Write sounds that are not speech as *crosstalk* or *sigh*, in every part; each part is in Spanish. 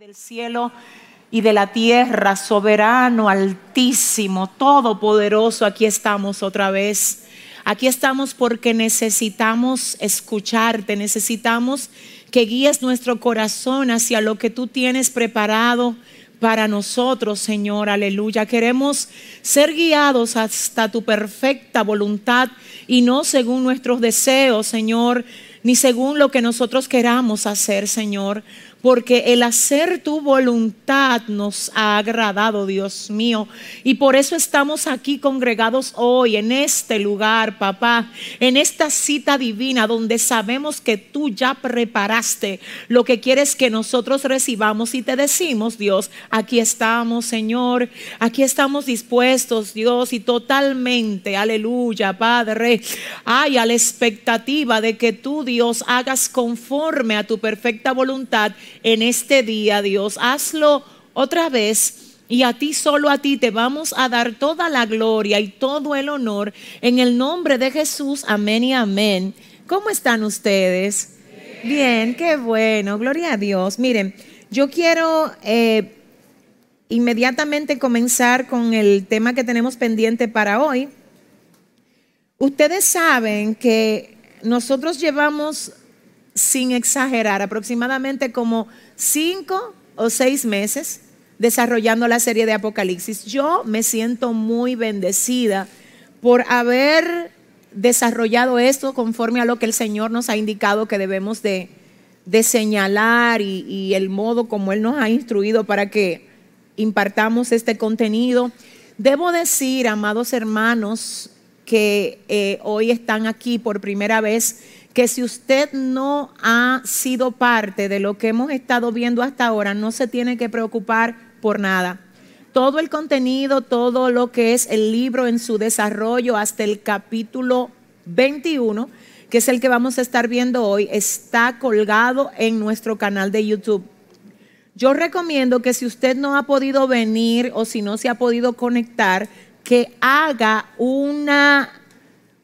Del cielo y de la tierra, soberano, altísimo, todopoderoso, aquí estamos otra vez. Aquí estamos porque necesitamos escucharte, necesitamos que guíes nuestro corazón hacia lo que tú tienes preparado para nosotros, Señor. Aleluya. Queremos ser guiados hasta tu perfecta voluntad y no según nuestros deseos, Señor, ni según lo que nosotros queramos hacer, Señor porque el hacer tu voluntad nos ha agradado, Dios mío. Y por eso estamos aquí congregados hoy, en este lugar, papá, en esta cita divina donde sabemos que tú ya preparaste lo que quieres que nosotros recibamos y te decimos, Dios, aquí estamos, Señor, aquí estamos dispuestos, Dios, y totalmente, aleluya, Padre, hay a la expectativa de que tú, Dios, hagas conforme a tu perfecta voluntad en este día, Dios. Hazlo otra vez. Y a ti, solo a ti, te vamos a dar toda la gloria y todo el honor en el nombre de Jesús. Amén y amén. ¿Cómo están ustedes? Bien, qué bueno. Gloria a Dios. Miren, yo quiero eh, inmediatamente comenzar con el tema que tenemos pendiente para hoy. Ustedes saben que nosotros llevamos sin exagerar, aproximadamente como cinco o seis meses desarrollando la serie de Apocalipsis. Yo me siento muy bendecida por haber desarrollado esto conforme a lo que el Señor nos ha indicado que debemos de, señalar y, el modo como Él nos ha instruido para que impartamos este contenido. Debo decir, amados hermanos, que eh, hoy están aquí por primera vez, que si usted no ha sido parte de lo que hemos estado viendo hasta ahora, no se tiene que preocupar por nada. Todo el contenido, todo lo que es el libro en su desarrollo hasta el capítulo 21, que es el que vamos a estar viendo hoy, está colgado en nuestro canal de YouTube. Yo recomiendo que si usted no ha podido venir o si no se ha podido conectar, que haga una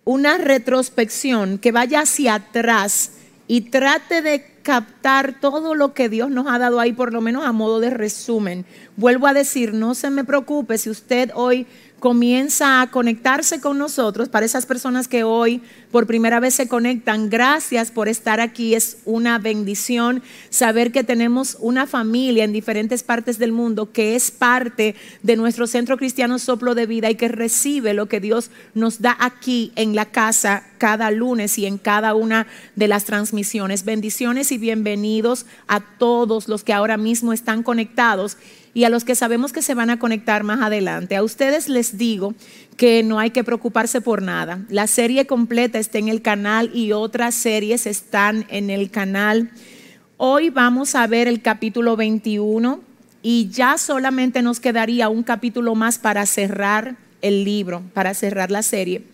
una retrospección que vaya hacia atrás y trate de captar todo lo que Dios nos ha dado ahí, por lo menos a modo de resumen. Vuelvo a decir, no se me preocupe si usted hoy comienza a conectarse con nosotros, para esas personas que hoy por primera vez se conectan, gracias por estar aquí. Es una bendición saber que tenemos una familia en diferentes partes del mundo que es parte de nuestro centro cristiano soplo de vida y que recibe lo que Dios nos da aquí en la casa cada lunes y en cada una de las transmisiones. Bendiciones y bienvenidos a todos los que ahora mismo están conectados y a los que sabemos que se van a conectar más adelante. A ustedes les digo que no hay que preocuparse por nada. La serie completa está en el canal y otras series están en el canal. Hoy vamos a ver el capítulo 21 y ya solamente nos quedaría un capítulo más para cerrar el libro, para cerrar la serie.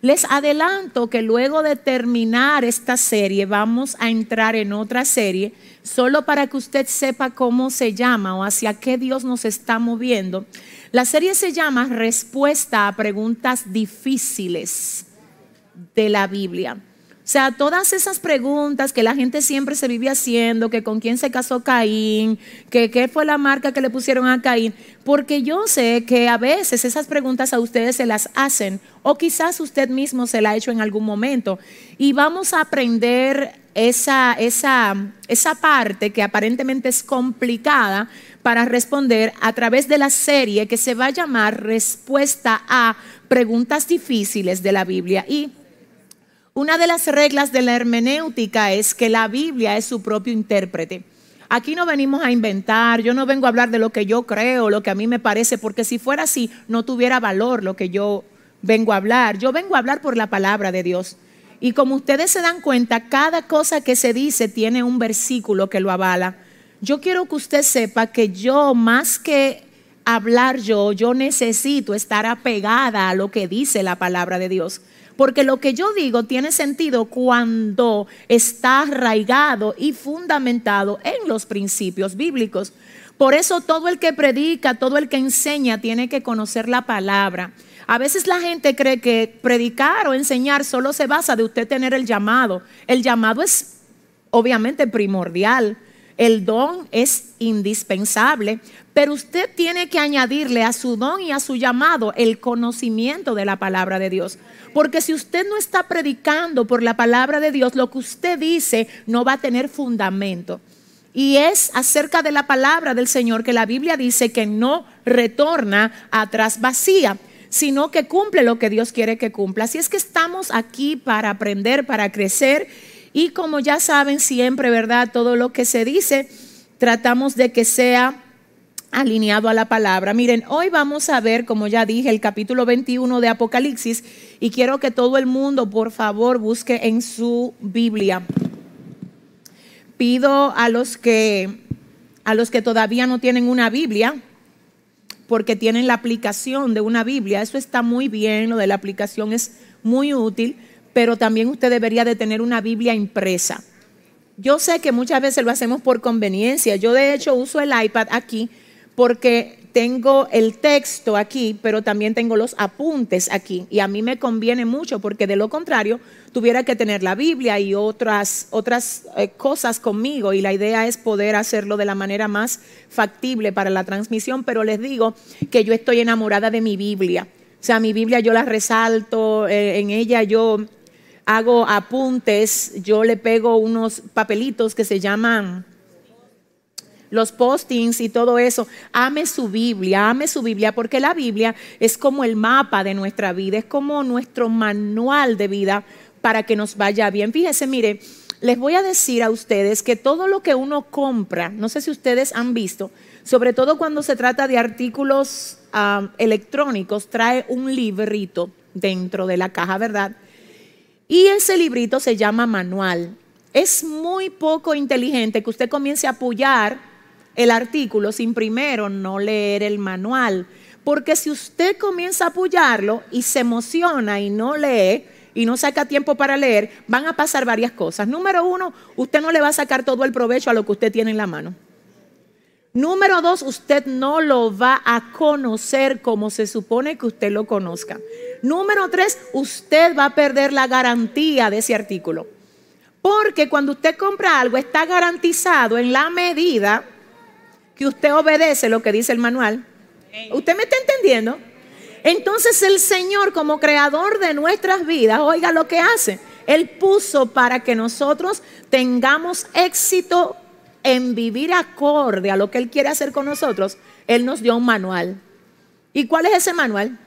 Les adelanto que luego de terminar esta serie vamos a entrar en otra serie, solo para que usted sepa cómo se llama o hacia qué Dios nos está moviendo. La serie se llama Respuesta a preguntas difíciles de la Biblia. O sea, todas esas preguntas que la gente siempre se vive haciendo, que con quién se casó Caín, que qué fue la marca que le pusieron a Caín, porque yo sé que a veces esas preguntas a ustedes se las hacen o quizás usted mismo se la ha hecho en algún momento. Y vamos a aprender esa, esa, esa parte que aparentemente es complicada para responder a través de la serie que se va a llamar Respuesta a Preguntas Difíciles de la Biblia. Y una de las reglas de la hermenéutica es que la Biblia es su propio intérprete. Aquí no venimos a inventar, yo no vengo a hablar de lo que yo creo, lo que a mí me parece, porque si fuera así no tuviera valor lo que yo vengo a hablar. Yo vengo a hablar por la palabra de Dios. Y como ustedes se dan cuenta, cada cosa que se dice tiene un versículo que lo avala. yo quiero que usted sepa que yo más que hablar yo, yo necesito estar apegada a lo que dice la palabra de Dios. Porque lo que yo digo tiene sentido cuando está arraigado y fundamentado en los principios bíblicos. Por eso todo el que predica, todo el que enseña tiene que conocer la palabra. A veces la gente cree que predicar o enseñar solo se basa de usted tener el llamado. El llamado es obviamente primordial. El don es indispensable, pero usted tiene que añadirle a su don y a su llamado el conocimiento de la palabra de Dios. Porque si usted no está predicando por la palabra de Dios, lo que usted dice no va a tener fundamento. Y es acerca de la palabra del Señor que la Biblia dice que no retorna atrás vacía, sino que cumple lo que Dios quiere que cumpla. Así es que estamos aquí para aprender, para crecer. Y como ya saben siempre, ¿verdad? Todo lo que se dice, tratamos de que sea alineado a la palabra. Miren, hoy vamos a ver, como ya dije, el capítulo 21 de Apocalipsis y quiero que todo el mundo, por favor, busque en su Biblia. Pido a los que a los que todavía no tienen una Biblia, porque tienen la aplicación de una Biblia, eso está muy bien, lo de la aplicación es muy útil, pero también usted debería de tener una Biblia impresa. Yo sé que muchas veces lo hacemos por conveniencia. Yo de hecho uso el iPad aquí porque tengo el texto aquí, pero también tengo los apuntes aquí. Y a mí me conviene mucho porque de lo contrario tuviera que tener la Biblia y otras, otras eh, cosas conmigo. Y la idea es poder hacerlo de la manera más factible para la transmisión. Pero les digo que yo estoy enamorada de mi Biblia. O sea, mi Biblia yo la resalto, eh, en ella yo hago apuntes, yo le pego unos papelitos que se llaman los postings y todo eso. Ame su Biblia, ame su Biblia, porque la Biblia es como el mapa de nuestra vida, es como nuestro manual de vida para que nos vaya bien. Fíjese, mire, les voy a decir a ustedes que todo lo que uno compra, no sé si ustedes han visto, sobre todo cuando se trata de artículos ah, electrónicos, trae un librito dentro de la caja, ¿verdad? Y ese librito se llama manual. Es muy poco inteligente que usted comience a apoyar el artículo sin primero no leer el manual. Porque si usted comienza a apoyarlo y se emociona y no lee y no saca tiempo para leer, van a pasar varias cosas. Número uno, usted no le va a sacar todo el provecho a lo que usted tiene en la mano. Número dos, usted no lo va a conocer como se supone que usted lo conozca. Número tres, usted va a perder la garantía de ese artículo. Porque cuando usted compra algo está garantizado en la medida que usted obedece lo que dice el manual. ¿Usted me está entendiendo? Entonces el Señor como creador de nuestras vidas, oiga lo que hace. Él puso para que nosotros tengamos éxito en vivir acorde a lo que Él quiere hacer con nosotros. Él nos dio un manual. ¿Y cuál es ese manual?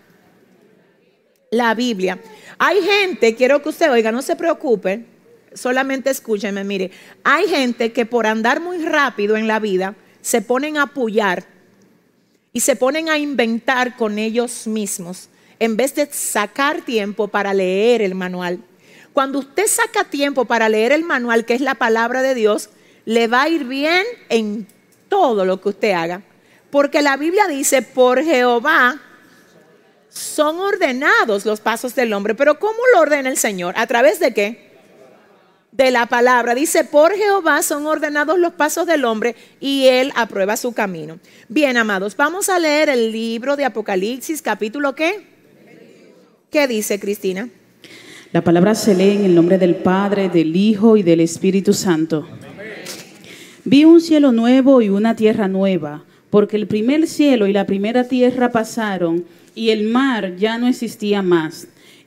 La Biblia. Hay gente, quiero que usted oiga, no se preocupe, solamente escúcheme, mire, hay gente que por andar muy rápido en la vida, se ponen a apoyar y se ponen a inventar con ellos mismos en vez de sacar tiempo para leer el manual. Cuando usted saca tiempo para leer el manual, que es la palabra de Dios, le va a ir bien en todo lo que usted haga. Porque la Biblia dice, por Jehová son ordenados los pasos del hombre. Pero ¿cómo lo ordena el Señor? ¿A través de qué? De la palabra. Dice, por Jehová son ordenados los pasos del hombre y él aprueba su camino. Bien, amados, vamos a leer el libro de Apocalipsis, capítulo qué? ¿Qué dice Cristina? La palabra se lee en el nombre del Padre, del Hijo y del Espíritu Santo. Vi un cielo nuevo y una tierra nueva, porque el primer cielo y la primera tierra pasaron y el mar ya no existía más.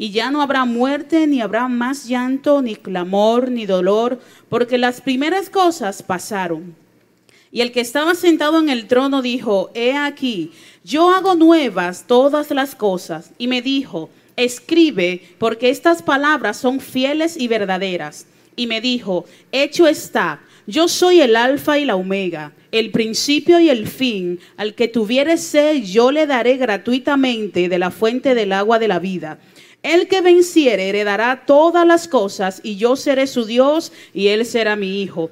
y ya no habrá muerte, ni habrá más llanto, ni clamor, ni dolor, porque las primeras cosas pasaron. Y el que estaba sentado en el trono dijo, he aquí, yo hago nuevas todas las cosas. Y me dijo, escribe, porque estas palabras son fieles y verdaderas. Y me dijo, hecho está, yo soy el alfa y la omega, el principio y el fin. Al que tuviere sed, yo le daré gratuitamente de la fuente del agua de la vida. El que venciere heredará todas las cosas, y yo seré su Dios, y él será mi hijo.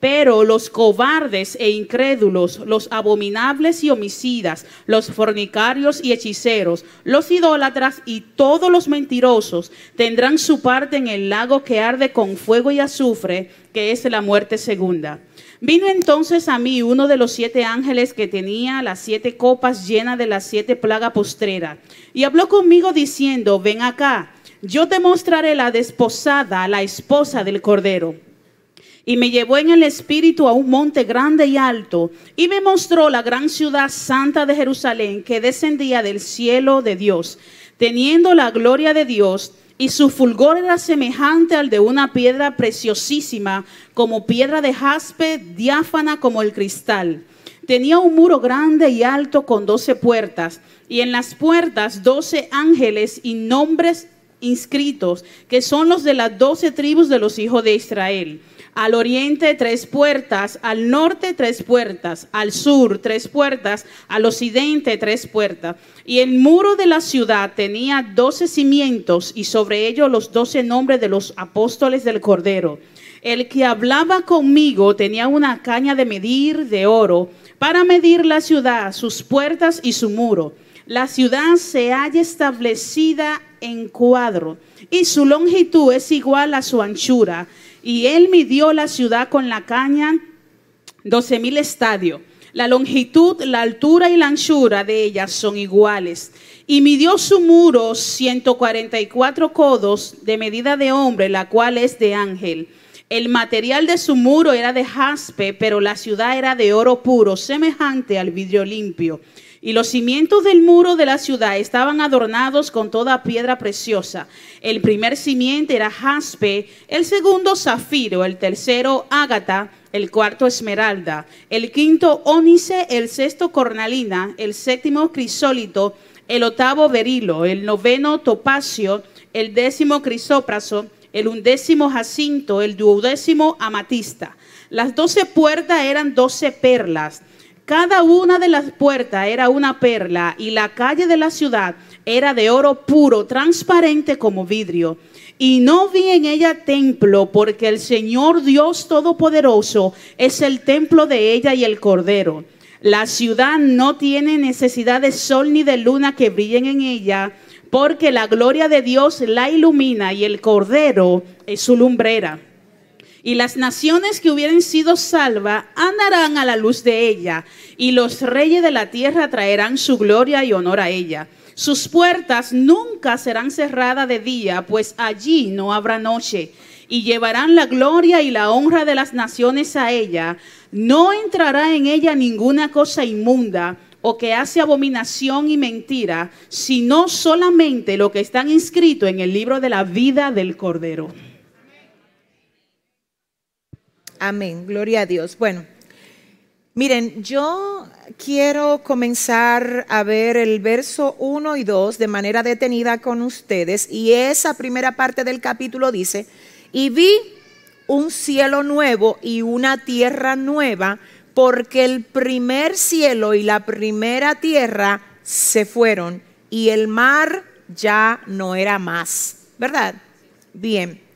Pero los cobardes e incrédulos, los abominables y homicidas, los fornicarios y hechiceros, los idólatras y todos los mentirosos tendrán su parte en el lago que arde con fuego y azufre, que es la muerte segunda. Vino entonces a mí uno de los siete ángeles que tenía las siete copas llenas de las siete plagas postreras, y habló conmigo diciendo, ven acá, yo te mostraré la desposada, la esposa del Cordero. Y me llevó en el espíritu a un monte grande y alto, y me mostró la gran ciudad santa de Jerusalén que descendía del cielo de Dios, teniendo la gloria de Dios y su fulgor era semejante al de una piedra preciosísima, como piedra de jaspe, diáfana como el cristal. Tenía un muro grande y alto con doce puertas, y en las puertas doce ángeles y nombres inscritos, que son los de las doce tribus de los hijos de Israel. Al oriente tres puertas, al norte tres puertas, al sur tres puertas, al occidente tres puertas. Y el muro de la ciudad tenía doce cimientos y sobre ellos los doce nombres de los apóstoles del Cordero. El que hablaba conmigo tenía una caña de medir de oro para medir la ciudad, sus puertas y su muro. La ciudad se halla establecida en cuadro y su longitud es igual a su anchura y él midió la ciudad con la caña doce mil estadios. La longitud, la altura y la anchura de ella son iguales. Y midió su muro 144 codos de medida de hombre, la cual es de ángel. El material de su muro era de jaspe, pero la ciudad era de oro puro, semejante al vidrio limpio. Y los cimientos del muro de la ciudad estaban adornados con toda piedra preciosa. El primer cimiento era jaspe, el segundo zafiro, el tercero ágata, el cuarto esmeralda, el quinto ónice, el sexto cornalina, el séptimo crisólito, el octavo berilo, el noveno topacio, el décimo crisópraso, el undécimo jacinto, el duodécimo amatista. Las doce puertas eran doce perlas cada una de las puertas era una perla y la calle de la ciudad era de oro puro, transparente como vidrio. Y no vi en ella templo, porque el Señor Dios Todopoderoso es el templo de ella y el Cordero. La ciudad no tiene necesidad de sol ni de luna que brillen en ella, porque la gloria de Dios la ilumina y el Cordero es su lumbrera y las naciones que hubieran sido salvas andarán a la luz de ella, y los reyes de la tierra traerán su gloria y honor a ella. Sus puertas nunca serán cerradas de día, pues allí no habrá noche, y llevarán la gloria y la honra de las naciones a ella. No entrará en ella ninguna cosa inmunda o que hace abominación y mentira, sino solamente lo que están inscrito en el libro de la vida del Cordero. Amén, gloria a Dios. Bueno, miren, yo quiero comenzar a ver el verso 1 y 2 de manera detenida con ustedes y esa primera parte del capítulo dice, y vi un cielo nuevo y una tierra nueva, porque el primer cielo y la primera tierra se fueron y el mar ya no era más, ¿verdad? Bien.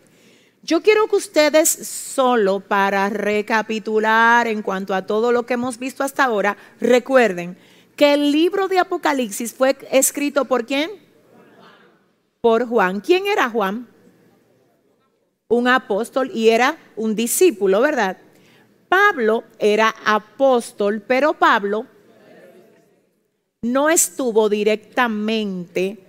Yo quiero que ustedes solo para recapitular en cuanto a todo lo que hemos visto hasta ahora, recuerden que el libro de Apocalipsis fue escrito por quién? Por Juan. ¿Quién era Juan? Un apóstol y era un discípulo, ¿verdad? Pablo era apóstol, pero Pablo no estuvo directamente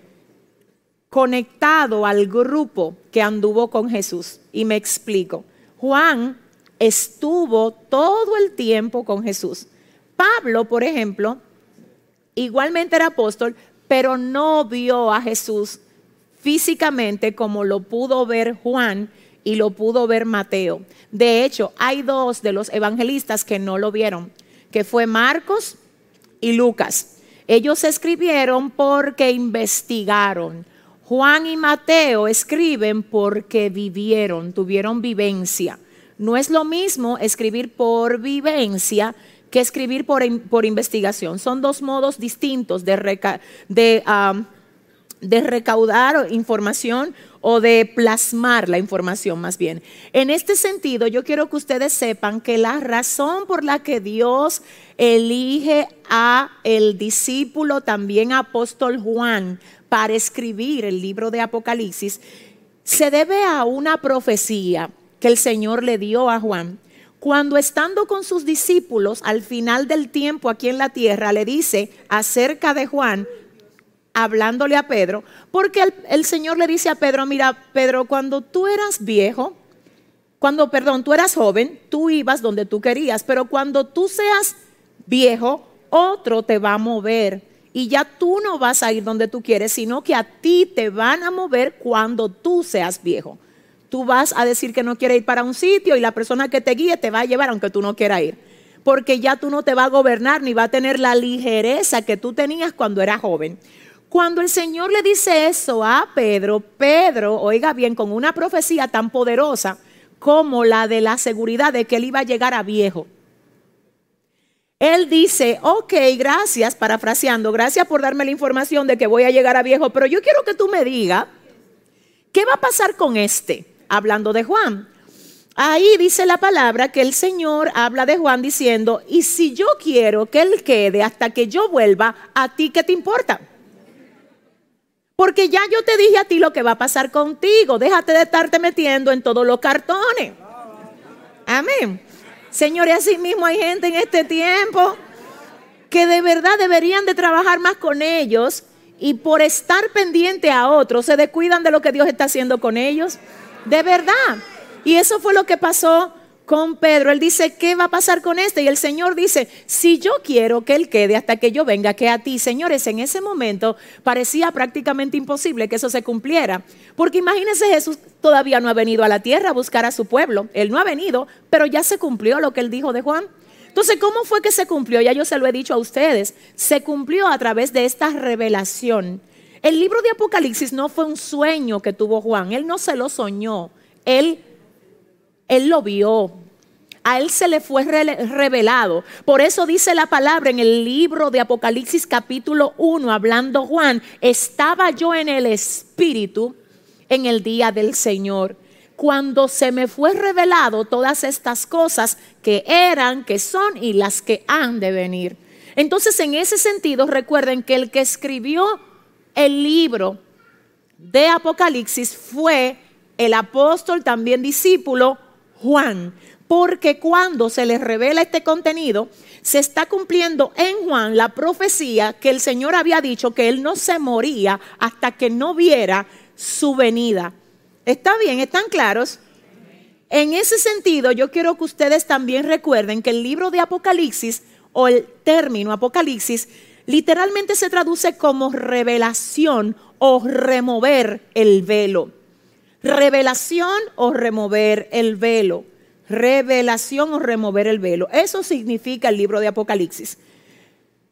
conectado al grupo que anduvo con Jesús. Y me explico. Juan estuvo todo el tiempo con Jesús. Pablo, por ejemplo, igualmente era apóstol, pero no vio a Jesús físicamente como lo pudo ver Juan y lo pudo ver Mateo. De hecho, hay dos de los evangelistas que no lo vieron, que fue Marcos y Lucas. Ellos escribieron porque investigaron. Juan y Mateo escriben porque vivieron, tuvieron vivencia. No es lo mismo escribir por vivencia que escribir por, por investigación. Son dos modos distintos de, de, de recaudar información o de plasmar la información más bien. En este sentido, yo quiero que ustedes sepan que la razón por la que Dios elige a el discípulo, también apóstol Juan, para escribir el libro de Apocalipsis, se debe a una profecía que el Señor le dio a Juan. Cuando estando con sus discípulos al final del tiempo aquí en la tierra, le dice acerca de Juan, hablándole a Pedro, porque el, Señor le dice a Pedro, mira, Pedro, cuando tú eras viejo, cuando, perdón, tú eras joven, tú ibas donde tú querías, pero cuando tú seas viejo, otro te va a mover y ya tú no vas a ir donde tú quieres, sino que a ti te van a mover cuando tú seas viejo. Tú vas a decir que no quieres ir para un sitio y la persona que te guíe te va a llevar aunque tú no quieras ir. Porque ya tú no te vas a gobernar ni va a tener la ligereza que tú tenías cuando eras joven. Cuando el Señor le dice eso a Pedro, Pedro, oiga bien, con una profecía tan poderosa como la de la seguridad de que él iba a llegar a viejo. Él dice, ok, gracias, parafraseando, gracias por darme la información de que voy a llegar a viejo, pero yo quiero que tú me digas, ¿qué va a pasar con este? Hablando de Juan. Ahí dice la palabra que el Señor habla de Juan diciendo, y si yo quiero que él quede hasta que yo vuelva, ¿a ti qué te importa? Porque ya yo te dije a ti lo que va a pasar contigo. Déjate de estarte metiendo en todos los cartones. Amén. Señores, así mismo hay gente en este tiempo que de verdad deberían de trabajar más con ellos y por estar pendiente a otros se descuidan de lo que Dios está haciendo con ellos. De verdad. Y eso fue lo que pasó con Pedro. Él dice, ¿qué va a pasar con este? Y el Señor dice, si yo quiero que él quede hasta que yo venga, que a ti, señores, en ese momento parecía prácticamente imposible que eso se cumpliera. Porque imagínense, Jesús todavía no ha venido a la tierra a buscar a su pueblo. Él no ha venido, pero ya se cumplió lo que él dijo de Juan. Entonces, ¿cómo fue que se cumplió? Ya yo se lo he dicho a ustedes. Se cumplió a través de esta revelación. El libro de Apocalipsis no fue un sueño que tuvo Juan. Él no se lo soñó. Él él lo vio. A él se le fue revelado. Por eso dice la palabra en el libro de Apocalipsis capítulo 1, hablando Juan, estaba yo en el Espíritu en el día del Señor, cuando se me fue revelado todas estas cosas que eran, que son y las que han de venir. Entonces, en ese sentido, recuerden que el que escribió el libro de Apocalipsis fue el apóstol, también discípulo, Juan, porque cuando se les revela este contenido, se está cumpliendo en Juan la profecía que el Señor había dicho que él no se moría hasta que no viera su venida. ¿Está bien? ¿Están claros? En ese sentido, yo quiero que ustedes también recuerden que el libro de Apocalipsis o el término Apocalipsis literalmente se traduce como revelación o remover el velo. Revelación o remover el velo. Revelación o remover el velo. Eso significa el libro de Apocalipsis.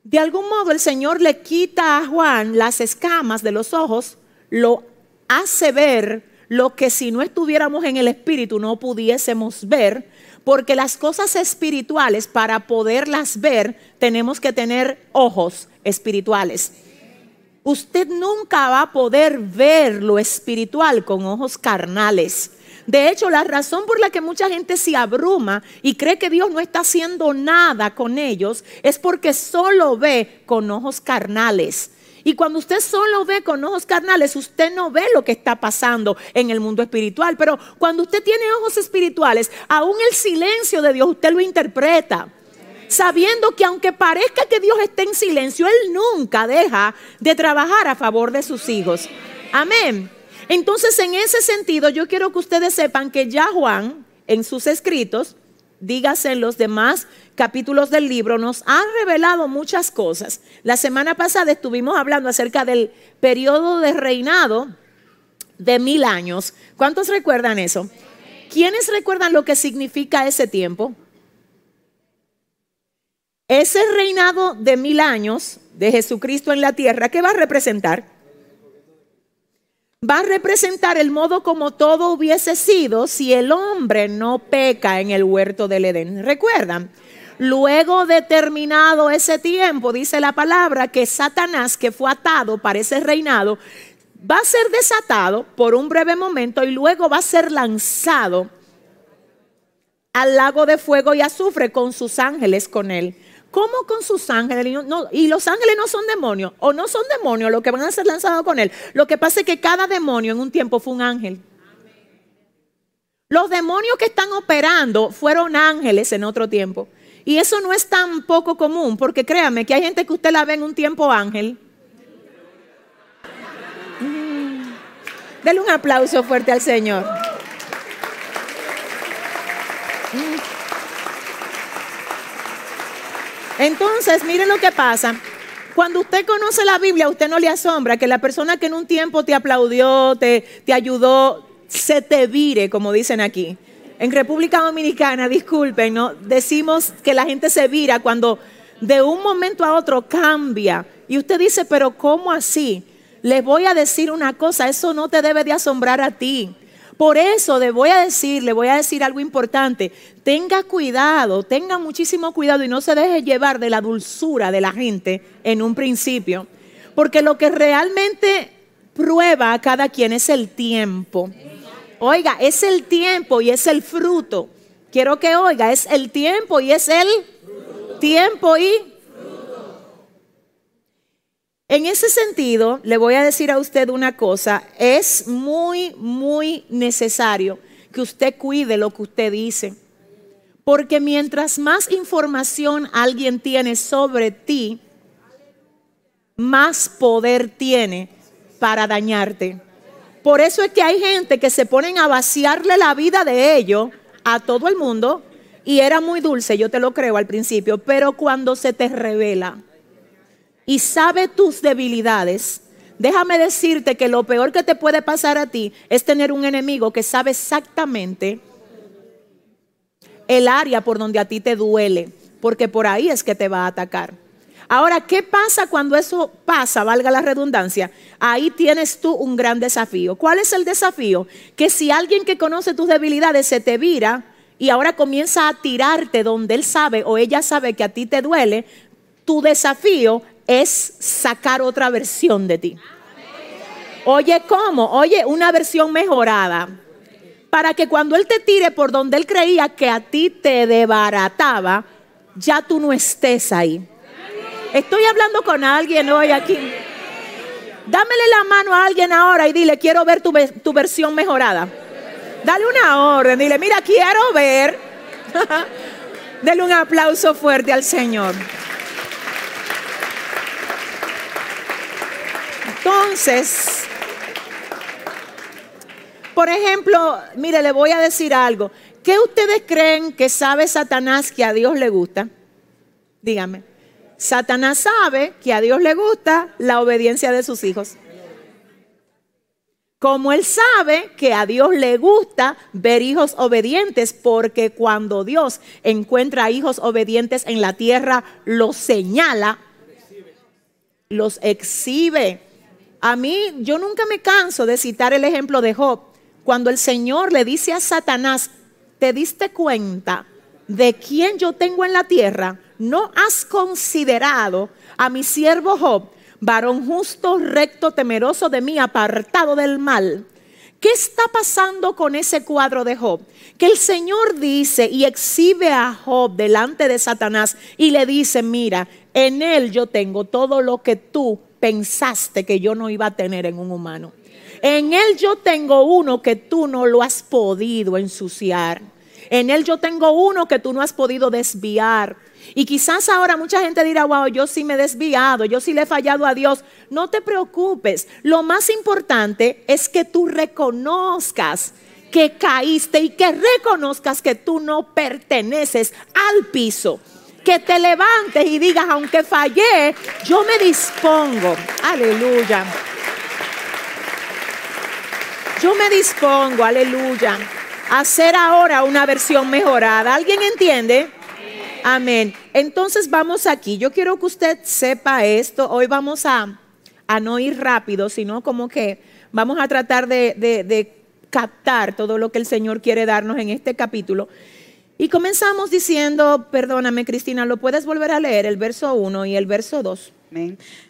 De algún modo el Señor le quita a Juan las escamas de los ojos, lo hace ver lo que si no estuviéramos en el Espíritu no pudiésemos ver, porque las cosas espirituales, para poderlas ver, tenemos que tener ojos espirituales usted nunca va a poder ver lo espiritual con ojos carnales. De hecho, la razón por la que mucha gente se abruma y cree que Dios no está haciendo nada con ellos es porque solo ve con ojos carnales. Y cuando usted solo ve con ojos carnales, usted no ve lo que está pasando en el mundo espiritual. Pero cuando usted tiene ojos espirituales, aún el silencio de Dios usted lo interpreta sabiendo que aunque parezca que Dios esté en silencio, Él nunca deja de trabajar a favor de sus hijos. Amén. Entonces, en ese sentido, yo quiero que ustedes sepan que ya Juan, en sus escritos, dígase en los demás capítulos del libro, nos ha revelado muchas cosas. La semana pasada estuvimos hablando acerca del periodo de reinado de mil años. ¿Cuántos recuerdan eso? ¿Quiénes recuerdan lo que significa ese tiempo? Ese reinado de mil años de Jesucristo en la tierra, ¿qué va a representar? Va a representar el modo como todo hubiese sido si el hombre no peca en el huerto del Edén. ¿Recuerdan? Luego de terminado ese tiempo, dice la palabra, que Satanás, que fue atado para ese reinado, va a ser desatado por un breve momento y luego va a ser lanzado al lago de fuego y azufre con sus ángeles con él. ¿Cómo con sus ángeles? y los ángeles no son demonios, o no son demonios los que van a ser lanzados con él. Lo que pasa es que cada demonio en un tiempo fue un ángel. Los demonios que están operando fueron ángeles en otro tiempo. Y eso no es tan poco común, porque créame que hay gente que usted la ve en un tiempo ángel. Mm. Un aplauso fuerte al Señor. Entonces, miren lo que pasa. Cuando usted conoce la Biblia, usted no le asombra que la persona que en un tiempo te aplaudió, te, te ayudó, se te vire, como dicen aquí. En República Dominicana, disculpen, ¿no? decimos que la gente se vira cuando de un momento a otro cambia. Y usted dice, pero ¿cómo así? Les voy a decir una cosa, eso no te debe de asombrar a ti. Por eso le voy a decir, le voy a decir algo importante. Tenga cuidado, tenga muchísimo cuidado y no se deje llevar de la dulzura de la gente en un principio. Porque lo que realmente prueba a cada quien es el tiempo. Oiga, es el tiempo y es el fruto. Quiero que oiga, es el tiempo y es el tiempo y en ese sentido, le voy a decir a usted una cosa, es muy, muy necesario que usted cuide lo que usted dice. Porque mientras más información alguien tiene sobre ti, más poder tiene para dañarte. Por eso es que hay gente que se ponen a vaciarle la vida de ellos a todo el mundo y era muy dulce, yo te lo creo al principio, pero cuando se te revela y sabe tus debilidades, déjame decirte que lo peor que te puede pasar a ti es tener un enemigo que sabe exactamente el área por donde a ti te duele, porque por ahí es que te va a atacar. Ahora, ¿qué pasa cuando eso pasa, valga la redundancia? Ahí tienes tú un gran desafío. ¿Cuál es el desafío? Que si alguien que conoce tus debilidades se te vira y ahora comienza a tirarte donde él sabe o ella sabe que a ti te duele, tu desafío es sacar otra versión de ti. Oye, ¿cómo? Oye, una versión mejorada. Para que cuando Él te tire por donde Él creía que a ti te debarataba, ya tú no estés ahí. Estoy hablando con alguien hoy aquí. Dámele la mano a alguien ahora y dile, quiero ver tu, tu versión mejorada. Dale una orden, dile, mira, quiero ver. *laughs* Dele un aplauso fuerte al Señor. Entonces, por ejemplo, mire, le voy a decir algo. ¿Qué ustedes creen que sabe Satanás que a Dios le gusta? Dígame. Satanás sabe que a Dios le gusta la obediencia de sus hijos. Como él sabe que a Dios le gusta ver hijos obedientes, porque cuando Dios encuentra hijos obedientes en la tierra, los señala, los exhibe. A mí, yo nunca me canso de citar el ejemplo de Job. Cuando el Señor le dice a Satanás, ¿te diste cuenta de quién yo tengo en la tierra? ¿No has considerado a mi siervo Job, varón justo, recto, temeroso de mí, apartado del mal? ¿Qué está pasando con ese cuadro de Job? Que el Señor dice y exhibe a Job delante de Satanás y le dice, mira, en él yo tengo todo lo que tú pensaste que yo no iba a tener en un humano. En Él yo tengo uno que tú no lo has podido ensuciar. En Él yo tengo uno que tú no has podido desviar. Y quizás ahora mucha gente dirá, wow, yo sí me he desviado, yo sí le he fallado a Dios. No te preocupes. Lo más importante es que tú reconozcas que caíste y que reconozcas que tú no perteneces al piso que te levantes y digas, aunque fallé, yo me dispongo. Aleluya. Yo me dispongo, aleluya. hacer ahora una versión mejorada. ¿Alguien entiende? Amén. Entonces vamos aquí. Yo quiero que usted sepa esto. Hoy vamos a, a no ir rápido, sino como que vamos a tratar de, de captar todo lo que el Señor quiere darnos en este capítulo. Y comenzamos diciendo, perdóname Cristina, ¿lo puedes volver a leer el verso 1 y el verso 2?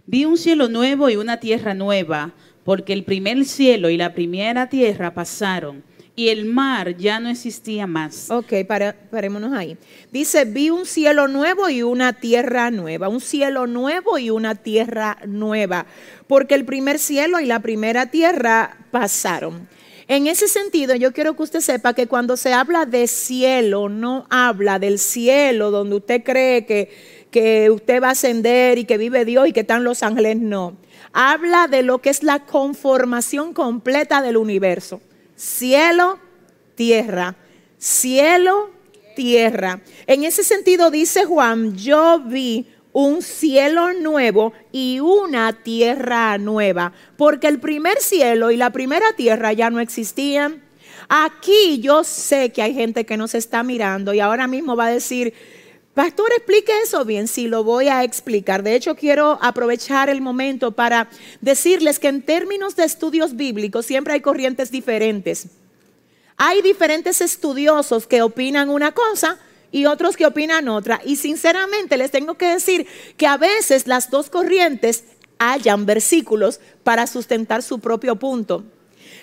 Vi un cielo nuevo y una tierra nueva, porque el primer cielo y la primera tierra pasaron y el mar ya no existía más. Ok, para, parémonos ahí. Dice, vi un cielo nuevo y una tierra nueva, un cielo nuevo y una tierra nueva, porque el primer cielo y la primera tierra pasaron. En ese sentido, yo quiero que usted sepa que cuando se habla de cielo, no habla del cielo donde usted cree que, que usted va a ascender y que vive Dios y que están los ángeles, no. Habla de lo que es la conformación completa del universo. Cielo, tierra. Cielo, tierra. En ese sentido dice Juan, yo vi un cielo nuevo y una tierra nueva, porque el primer cielo y la primera tierra ya no existían. Aquí yo sé que hay gente que nos está mirando y ahora mismo va a decir, Pastor, explique eso bien, sí lo voy a explicar. De hecho, quiero aprovechar el momento para decirles que en términos de estudios bíblicos siempre hay corrientes diferentes. Hay diferentes estudiosos que opinan una cosa y otros que opinan otra. Y sinceramente les tengo que decir que a veces las dos corrientes hallan versículos para sustentar su propio punto.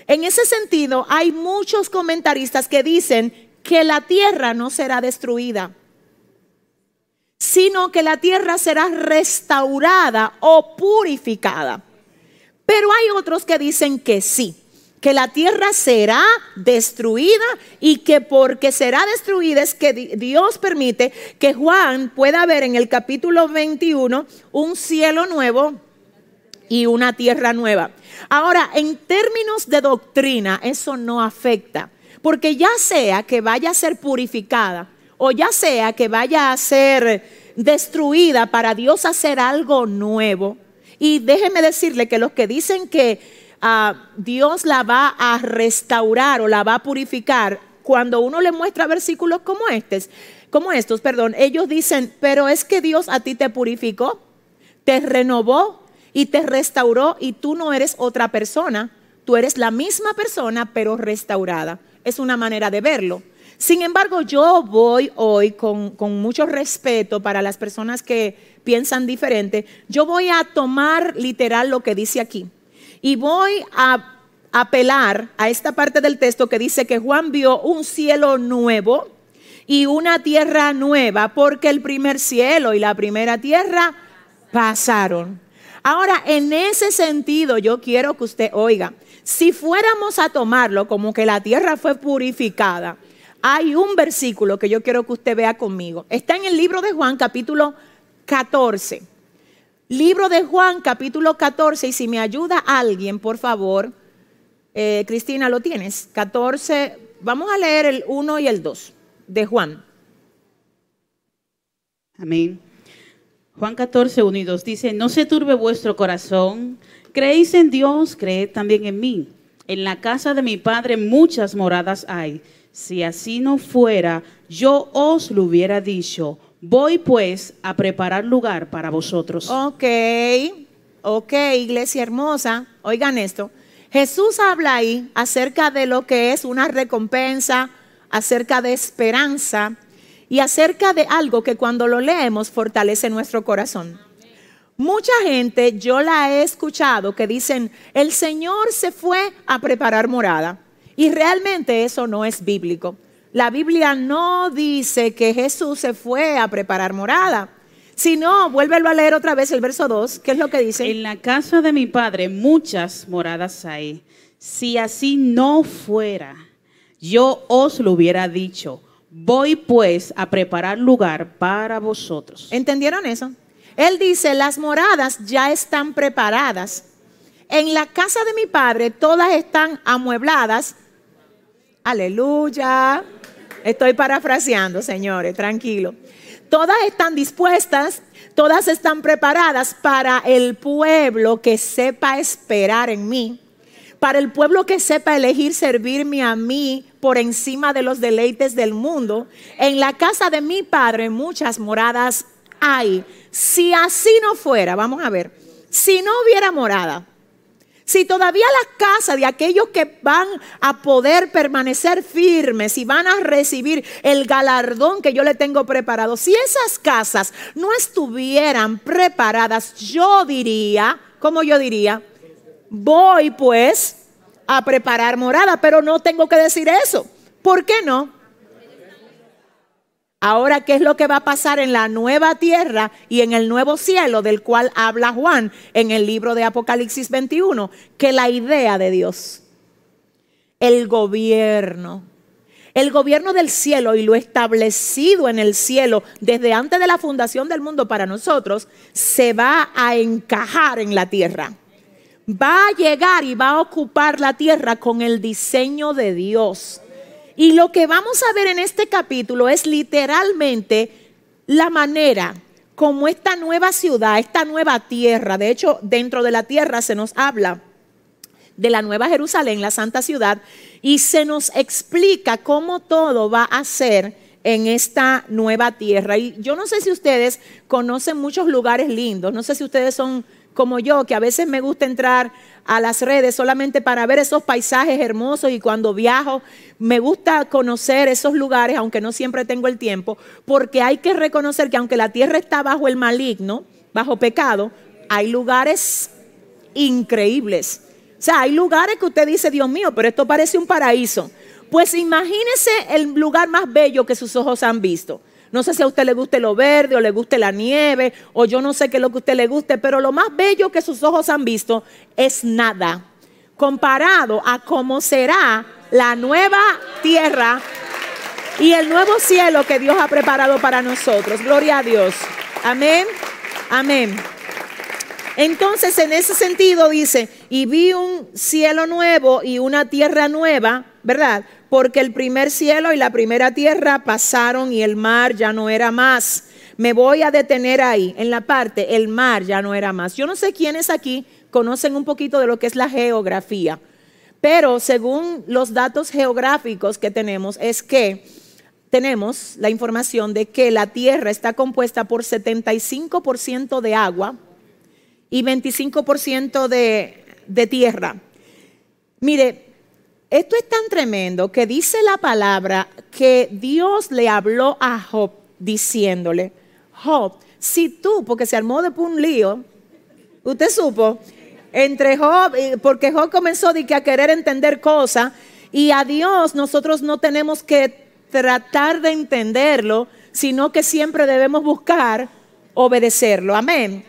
En ese sentido, hay muchos comentaristas que dicen que la tierra no será destruida, sino que la tierra será restaurada o purificada. Pero hay otros que dicen que sí, que la tierra será destruida y que porque será destruida es que Dios permite que Juan pueda ver en el capítulo 21 un cielo nuevo y una tierra nueva. Ahora, en términos de doctrina, eso no afecta, porque ya sea que vaya a ser purificada o ya sea que vaya a ser destruida para Dios hacer algo nuevo, y déjeme decirle que los que dicen que Dios la va a restaurar o la va a purificar, cuando uno le muestra versículos como estos, como estos, perdón, ellos dicen, pero es que Dios a ti te purificó, te renovó y te restauró y tú no eres otra persona, tú eres la misma persona pero restaurada. Es una manera de verlo. Sin embargo, yo voy hoy con, con, mucho respeto para las personas que piensan diferente, yo voy a tomar literal lo que dice aquí. Y voy a apelar a esta parte del texto que dice que Juan vio un cielo nuevo y una tierra nueva, porque el primer cielo y la primera tierra pasaron. Ahora, en ese sentido, yo quiero que usted oiga, si fuéramos a tomarlo como que la tierra fue purificada, hay un versículo que yo quiero que usted vea conmigo. Está en el libro de Juan capítulo 14. Libro de Juan, capítulo 14, y si me ayuda alguien, por favor, eh, Cristina, ¿lo tienes? 14, vamos a leer el 1 y el 2 de Juan. Amén. Juan 14, 1 y 2 dice, no se turbe vuestro corazón, creéis en Dios, creed también en mí. En la casa de mi Padre muchas moradas hay. Si así no fuera, yo os lo hubiera dicho Voy pues a preparar lugar para vosotros. Ok, ok, iglesia hermosa. Oigan esto. Jesús habla ahí acerca de lo que es una recompensa, acerca de esperanza y acerca de algo que cuando lo leemos fortalece nuestro corazón. Mucha gente, yo la he escuchado, que dicen, el Señor se fue a preparar morada. Y realmente eso no es bíblico. La Biblia no dice que Jesús se fue a preparar morada. Si no, vuélvelo a leer otra vez el verso 2. ¿Qué es lo que dice? En la casa de mi padre muchas moradas hay. Si así no fuera, yo os lo hubiera dicho. Voy pues a preparar lugar para vosotros. ¿Entendieron eso? Él dice, las moradas ya están preparadas. En la casa de mi padre todas están amuebladas. Aleluya. Estoy parafraseando, señores, tranquilo. Todas están dispuestas, todas están preparadas para el pueblo que sepa esperar en mí. para el pueblo que sepa elegir servirme a mí por encima de los deleites del mundo. En la casa de mi padre muchas moradas hay. Si así no fuera, vamos a ver, si no hubiera morada, si todavía la casa de aquellos que van a poder permanecer firmes y van a recibir el galardón que yo le tengo preparado, si esas casas no estuvieran preparadas, yo diría, ¿cómo yo diría? Voy pues a preparar morada, pero no tengo que decir eso. ¿Por qué no? Ahora, ¿qué es lo que va a pasar en la nueva tierra y en el nuevo cielo del cual habla Juan en el libro de Apocalipsis 21? Que la idea de Dios, el gobierno, el gobierno del cielo y lo establecido en el cielo desde antes de la fundación del mundo para nosotros, se va a encajar en la tierra. Va a llegar y va a ocupar la tierra con el diseño de Dios. Y lo que vamos a ver en este capítulo es literalmente la manera como esta nueva ciudad, esta nueva tierra, de hecho dentro de la tierra se nos habla de la Nueva Jerusalén, la santa ciudad, y se nos explica cómo todo va a ser en esta nueva tierra. Y yo no sé si ustedes conocen muchos lugares lindos, no sé si ustedes son como yo, que a veces me gusta entrar a las redes solamente para ver esos paisajes hermosos y cuando viajo me gusta conocer esos lugares, aunque no siempre tengo el tiempo, porque hay que reconocer que aunque la tierra está bajo el maligno, bajo pecado, hay lugares increíbles. O sea, hay lugares que usted dice, Dios mío, pero esto parece un paraíso. Pues imagínese el lugar más bello que sus ojos han visto. No sé si a usted le guste lo verde o le guste la nieve o yo no sé qué es lo que a usted le guste, pero lo más bello que sus ojos han visto es nada comparado a cómo será la nueva tierra y el nuevo cielo que Dios ha preparado para nosotros. Gloria a Dios. Amén. Amén. Entonces, en ese sentido dice, y vi un cielo nuevo y una tierra nueva, ¿verdad? porque el primer cielo y la primera tierra pasaron y el mar ya no era más. Me voy a detener ahí, en la parte, el mar ya no era más. Yo no sé quiénes aquí conocen un poquito de lo que es la geografía, pero según los datos geográficos que tenemos es que tenemos la información de que la Tierra está compuesta por 75% de agua y 25% de, de tierra. Mire, esto es tan tremendo que dice la palabra que Dios le habló a Job diciéndole, Job, si tú, porque se armó de un lío, usted supo, entre Job, porque Job comenzó de que a querer entender cosas y a Dios nosotros no tenemos que tratar de entenderlo, sino que siempre debemos buscar obedecerlo. Amén.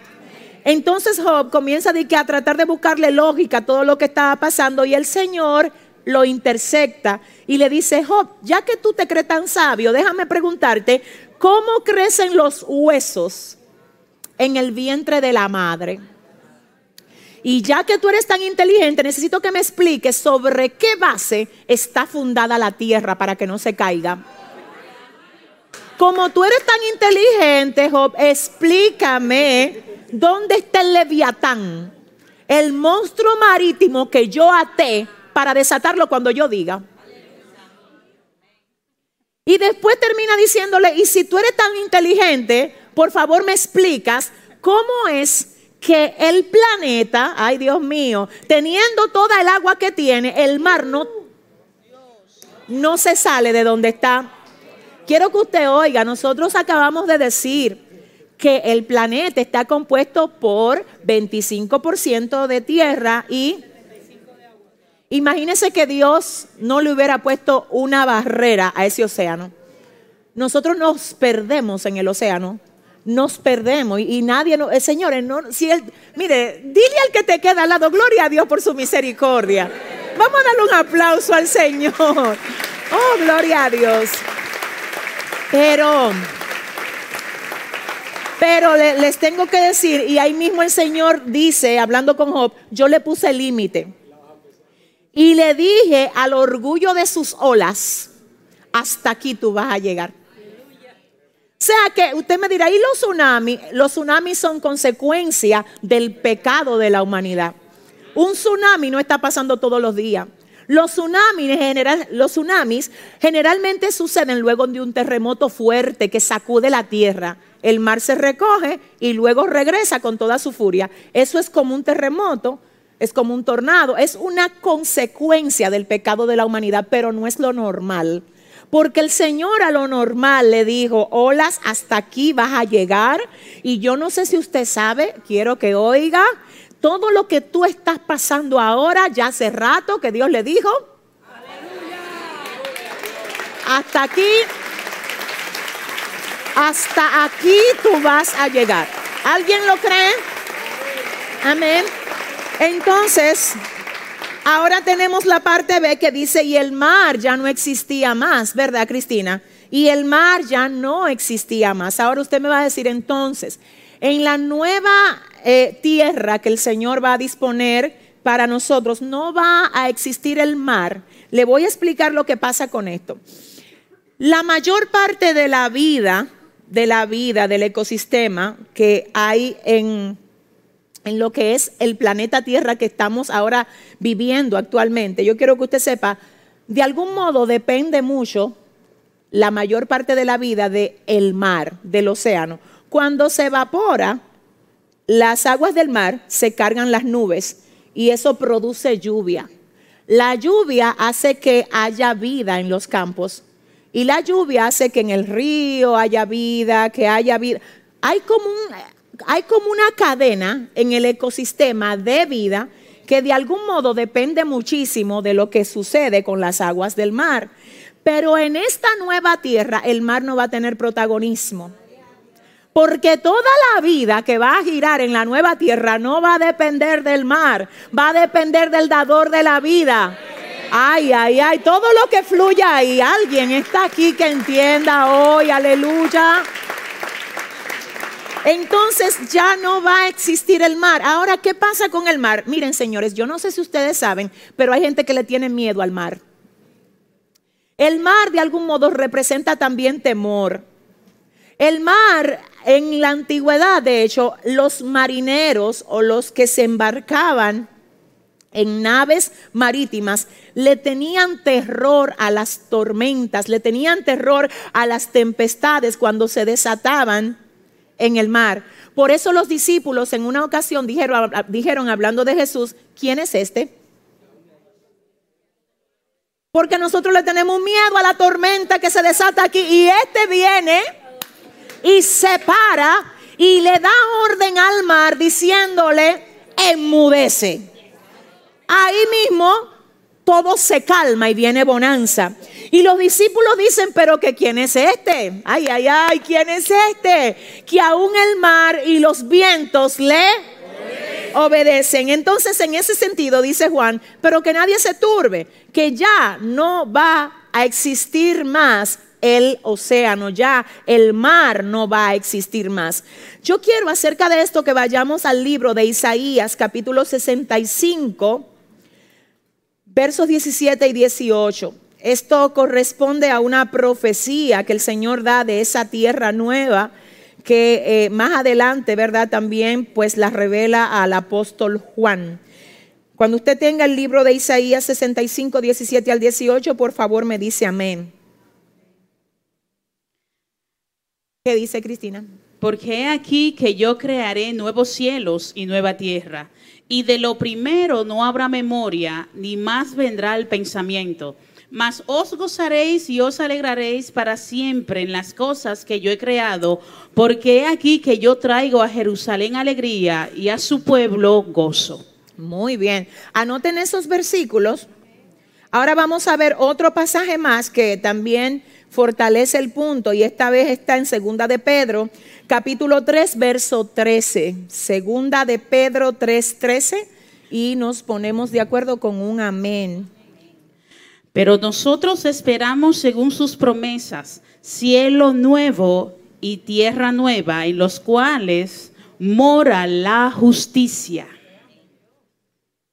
Entonces Job comienza de que a tratar de buscarle lógica a todo lo que estaba pasando y el Señor lo intersecta y le dice, Job, ya que tú te crees tan sabio, déjame preguntarte, ¿cómo crecen los huesos en el vientre de la madre? Y ya que tú eres tan inteligente, necesito que me expliques sobre qué base está fundada la tierra para que no se caiga. Como tú eres tan inteligente, Job, explícame dónde está el leviatán, el monstruo marítimo que yo até para desatarlo cuando yo diga. Y después termina diciéndole, y si tú eres tan inteligente, por favor me explicas cómo es que el planeta, ay Dios mío, teniendo toda el agua que tiene, el mar no, no se sale de donde está. Quiero que usted oiga, nosotros acabamos de decir que el planeta está compuesto por 25% de tierra y Imagínese que Dios no le hubiera puesto una barrera a ese océano. Nosotros nos perdemos en el océano. Nos perdemos y, nadie, no, eh, señores, si él, mire, dile al que te queda al lado, gloria a Dios por su misericordia. Vamos a darle un aplauso al Señor. Oh, gloria a Dios. Pero, pero les tengo que decir, y ahí mismo el Señor dice, hablando con Job, yo le puse límite. Y le dije al orgullo de sus olas, hasta aquí tú vas a llegar. O sea que usted me dirá, ¿y los tsunamis? Los tsunamis son consecuencia del pecado de la humanidad. Un tsunami no está pasando todos los días. Los tsunamis, generalmente suceden luego de un terremoto fuerte que sacude la tierra. El mar se recoge y luego regresa con toda su furia. Eso es como un terremoto, es como un tornado, es una consecuencia del pecado de la humanidad, pero no es lo normal. Porque el Señor a lo normal le dijo, olas, hasta aquí vas a llegar. Y yo no sé si usted sabe, quiero que oiga, todo lo que tú estás pasando ahora, ya hace rato que Dios le dijo, hasta aquí, hasta aquí tú vas a llegar. ¿Alguien lo cree? Amén. Entonces, ahora tenemos la parte B que dice, y el mar ya no existía más, ¿verdad, Cristina? Y el mar ya no existía más. Ahora usted me va a decir entonces, en la nueva eh, tierra que el Señor va a disponer para nosotros, no va a existir el mar. Le voy a explicar lo que pasa con esto. La mayor parte de la vida, de la vida, del ecosistema que hay en, en lo que es el planeta Tierra que estamos ahora viviendo actualmente, yo quiero que usted sepa, de algún modo depende mucho la mayor parte de la vida del el mar, del océano. Cuando se evapora, las aguas del mar se cargan las nubes y eso produce lluvia. La lluvia hace que haya vida en los campos y la lluvia hace que en el río haya vida, que haya vida. Hay como, hay como una cadena en el ecosistema de vida que de algún modo depende muchísimo de lo que sucede con las aguas del mar. Pero en esta nueva tierra el mar no va a tener protagonismo. Porque toda la vida que va a girar en la nueva tierra no va a depender del mar, va a depender del dador de la vida. Ay, ay, ay, todo lo que fluye ahí. Alguien está aquí que entienda hoy, aleluya. Entonces ya no va a existir el mar. Ahora, ¿qué pasa con el mar? Miren, señores, yo no sé si ustedes saben, pero hay gente que le tiene miedo al mar. El mar de algún modo representa también temor. El mar, en la antigüedad, de hecho, los marineros o los que se embarcaban en naves marítimas le tenían terror a las tormentas, le tenían terror a las tempestades cuando se desataban en el mar. Por eso los discípulos en una ocasión dijeron, hablando de Jesús, ¿quién es este? Porque nosotros le tenemos miedo a la tormenta que se desata aquí y este viene y se para y le da orden al mar diciéndole, enmudece. Ahí mismo todo se calma y viene bonanza. Y los discípulos dicen, pero que quién es este? Ay, ay, ay, ¿quién es este? Que aún el mar y los vientos le obedecen. Entonces, en ese sentido, dice Juan, pero que nadie se turbe, que ya no va a existir más el océano, ya el mar no va a existir más. Yo quiero acerca de esto que vayamos al libro de Isaías capítulo 65, versos 17 y 18. Esto corresponde a una profecía que el Señor da de esa tierra nueva que eh, más adelante, ¿verdad? También pues la revela al apóstol Juan. Cuando usted tenga el libro de Isaías 65, 17 al 18, por favor me dice amén. ¿Qué dice Cristina? Porque he aquí que yo crearé nuevos cielos y nueva tierra, y de lo primero no habrá memoria, ni más vendrá el pensamiento. Mas os gozaréis y os alegraréis para siempre en las cosas que yo he creado, porque he aquí que yo traigo a Jerusalén alegría y a su pueblo gozo. Muy bien. Anoten esos versículos. Ahora vamos a ver otro pasaje más que también fortalece el punto y esta vez está en Segunda de Pedro, capítulo 3, verso 13. Segunda de Pedro 3, 13 y nos ponemos de acuerdo con un amén. Pero nosotros esperamos según sus promesas, cielo nuevo y tierra nueva en los cuales mora la justicia.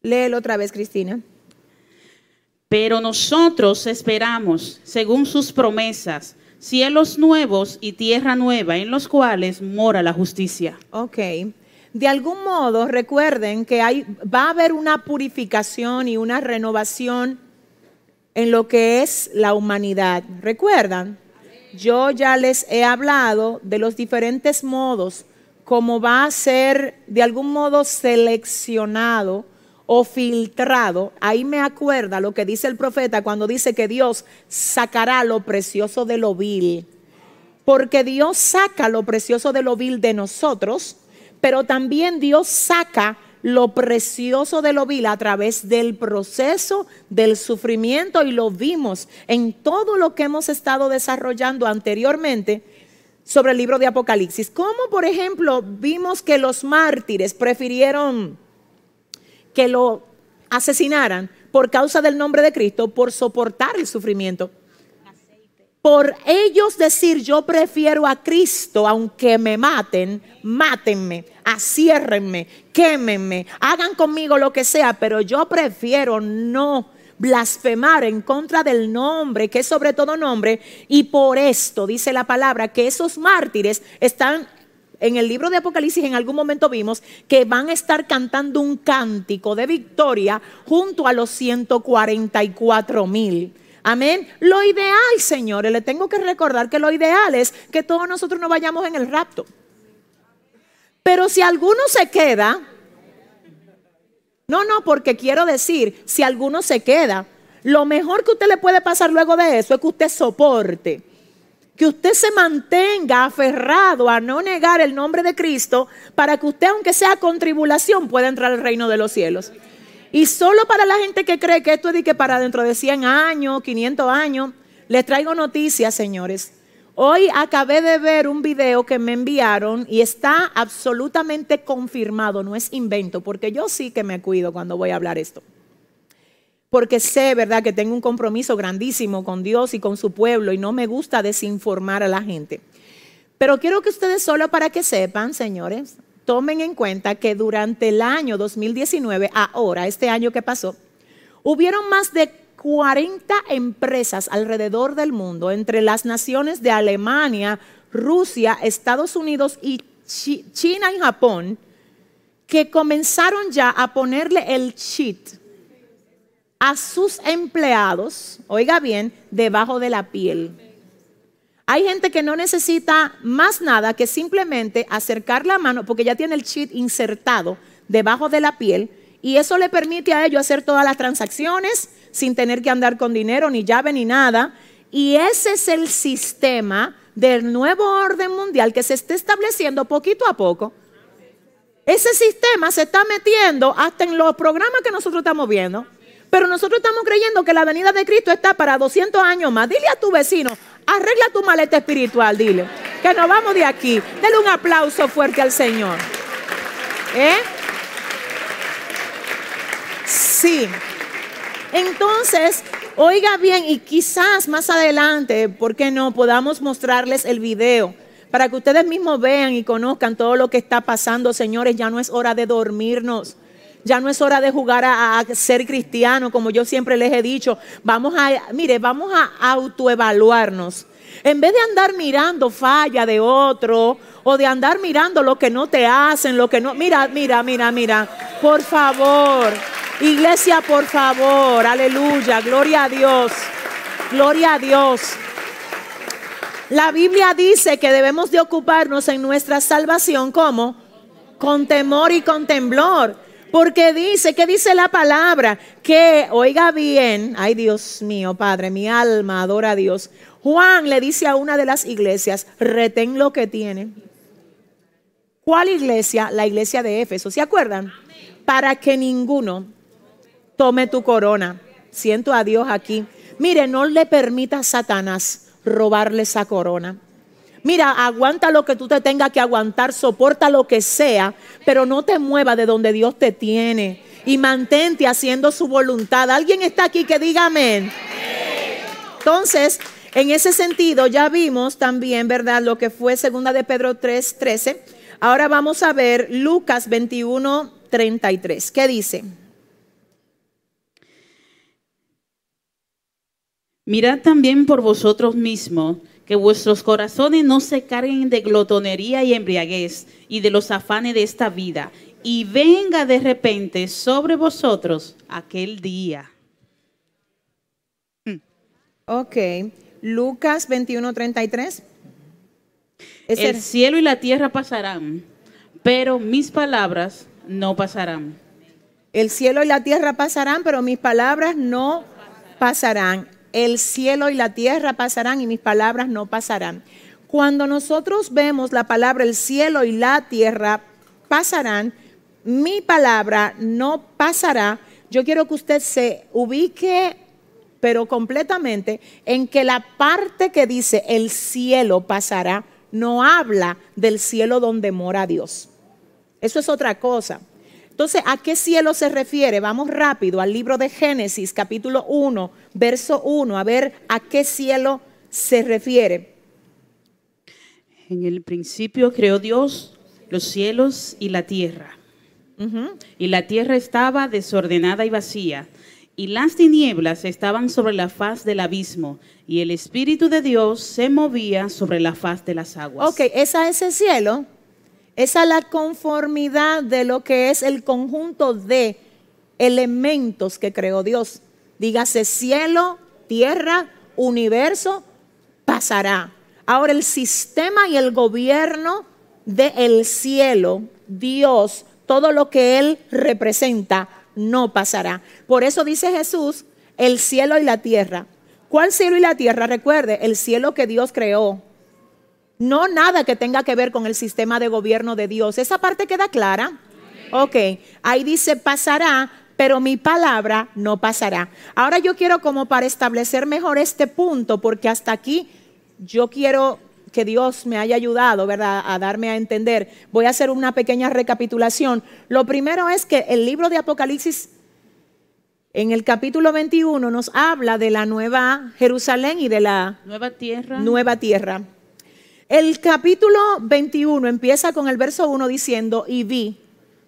Léelo otra vez, Cristina. Pero nosotros esperamos, según sus promesas, cielos nuevos y tierra nueva en los cuales mora la justicia. Ok. de algún modo recuerden que va a haber una purificación y una renovación en lo que es la humanidad. ¿Recuerdan? Yo ya les he hablado de los diferentes modos como va a ser de algún modo seleccionado o filtrado. Ahí me acuerda lo que dice el profeta cuando dice que Dios sacará lo precioso de lo vil. Porque Dios saca lo precioso de lo vil de nosotros, pero también Dios saca lo precioso de lo vil a través del proceso del sufrimiento y lo vimos en todo lo que hemos estado desarrollando anteriormente sobre el libro de Apocalipsis. Como por ejemplo vimos que los mártires prefirieron que lo asesinaran por causa del nombre de Cristo, por soportar el sufrimiento. Por ellos decir yo prefiero a Cristo, aunque me maten, mátenme, aciérrenme, quémenme, hagan conmigo lo que sea, pero yo prefiero no blasfemar en contra del nombre, que es sobre todo nombre, y por esto dice la palabra que esos mártires están en el libro de Apocalipsis en algún momento vimos que van a estar cantando un cántico de victoria junto a los 144 mil. Amén. Lo ideal, señores, le tengo que recordar que lo ideal es que todos nosotros nos vayamos en el rapto. Pero si alguno se queda, no, no, porque quiero decir, si alguno se queda, lo mejor que usted le puede pasar luego de eso es que usted soporte, que usted se mantenga aferrado a no negar el nombre de Cristo para que usted, aunque sea con tribulación, pueda entrar al reino de los cielos. Y solo para la gente que cree que esto es de que para dentro de 100 años, 500 años, les traigo noticias, señores. Hoy acabé de ver un video que me enviaron y está absolutamente confirmado, no es invento, porque yo sí que me cuido cuando voy a hablar esto. Porque sé, ¿verdad?, que tengo un compromiso grandísimo con Dios y con su pueblo y no me gusta desinformar a la gente. Pero quiero que ustedes solo para que sepan, señores, tomen en cuenta que durante el año 2019, ahora, este año que pasó, hubieron más de 40 empresas alrededor del mundo, entre las naciones de Alemania, Rusia, Estados Unidos y China y Japón, que comenzaron ya a ponerle el cheat a sus empleados, oiga bien, debajo de la piel. Hay gente que no necesita más nada que simplemente acercar la mano porque ya tiene el chip insertado debajo de la piel y eso le permite a ellos hacer todas las transacciones sin tener que andar con dinero, ni llave, ni nada. Y ese es el sistema del nuevo orden mundial que se está estableciendo poquito a poco. Ese sistema se está metiendo hasta en los programas que nosotros estamos viendo. Pero nosotros estamos creyendo que la venida de Cristo está para 200 años más. Dile a tu vecino, Arregla tu maleta espiritual, dile. Que nos vamos de aquí. Dele un aplauso fuerte al Señor. ¿Eh? Sí. Entonces, oiga bien, y quizás más adelante, ¿por qué no? Podamos mostrarles el video para que ustedes mismos vean y conozcan todo lo que está pasando, señores. Ya no es hora de dormirnos. Ya no es hora de jugar a, ser cristiano, como yo siempre les he dicho. Vamos a, mire, vamos a autoevaluarnos. En vez de andar mirando falla de otro o de andar mirando lo que no te hacen, lo que no. Mira, mira, mira, mira. Por favor. Iglesia, por favor. Aleluya. Gloria a Dios. Gloria a Dios. La Biblia dice que debemos de ocuparnos en nuestra salvación como con temor y con temblor. Porque dice, ¿qué dice la palabra? Que, oiga bien, ay Dios mío, Padre, mi alma adora a Dios. Juan le dice a una de las iglesias, retén lo que tiene. ¿Cuál iglesia? La iglesia de Éfeso. ¿Se acuerdan? Para que ninguno tome tu corona. Siento a Dios aquí. Mire, no le permita a Satanás robarle esa corona. Mira, aguanta lo que tú te tengas que aguantar, soporta lo que sea, pero no te muevas de donde Dios te tiene y mantente haciendo su voluntad. ¿Alguien está aquí que diga amén? Entonces, en ese sentido, ya vimos también, ¿verdad? Lo que fue segunda de Pedro 3, 13. Ahora vamos a ver Lucas 21, 33. ¿Qué dice? Mirad también por vosotros mismos que vuestros corazones no se carguen de glotonería y embriaguez y de los afanes de esta vida, y venga de repente sobre vosotros aquel día. Ok, Lucas 21:33. Ese- El cielo y la tierra pasarán, pero mis palabras no pasarán. El cielo y la tierra pasarán, pero mis palabras no pasarán. El cielo y la tierra pasarán y mis palabras no pasarán. Cuando nosotros vemos la palabra el cielo y la tierra pasarán, mi palabra no pasará, yo quiero que usted se ubique, pero completamente, en que la parte que dice el cielo pasará no habla del cielo donde mora Dios. Eso es otra cosa. Entonces, ¿a qué cielo se refiere? Vamos rápido al libro de Génesis, capítulo 1, verso 1, a ver a qué cielo se refiere. En el principio creó Dios los cielos y la tierra. Y la tierra estaba desordenada y vacía, y las tinieblas estaban sobre la faz del abismo, y el Espíritu de Dios se movía sobre la faz de las aguas. Ok, esa es el cielo. Es la conformidad de lo que es el conjunto de elementos que creó Dios. Dígase cielo, tierra, universo, pasará. Ahora el sistema y el gobierno del cielo, Dios, todo lo que Él representa, no pasará. Por eso dice Jesús, el cielo y la tierra. ¿Cuál cielo y la tierra? Recuerde, el cielo que Dios creó. No nada que tenga que ver con el sistema de gobierno de Dios. ¿Esa parte queda clara? Ok, ahí dice pasará, pero mi palabra no pasará. Ahora yo quiero como para establecer mejor este punto, porque hasta aquí yo quiero que Dios me haya ayudado, ¿verdad?, a darme a entender. Voy a hacer una pequeña recapitulación. Lo primero es que el libro de Apocalipsis en el capítulo 21 nos habla de la nueva Jerusalén y de la Nueva tierra. nueva tierra. El capítulo 21 empieza con el verso 1 diciendo, y vi,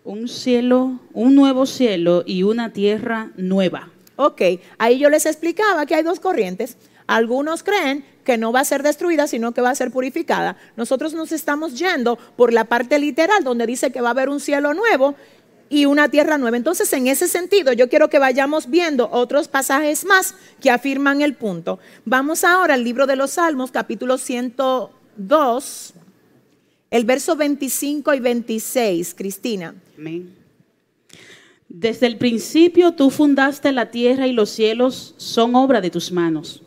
un cielo, un nuevo cielo y una tierra nueva. ok, ahí yo les explicaba que hay dos corrientes. Algunos creen que no va a ser destruida, sino que va a ser purificada. Nosotros nos estamos yendo por la parte literal, donde dice que va a haber un cielo nuevo y una tierra nueva. Entonces, en ese sentido, yo quiero que vayamos viendo otros pasajes más que afirman el punto. Vamos ahora al libro de los Salmos, capítulo 102, el verso 25 y 26, Cristina. Amén. Desde el principio tú fundaste la tierra y los cielos son obra de tus manos.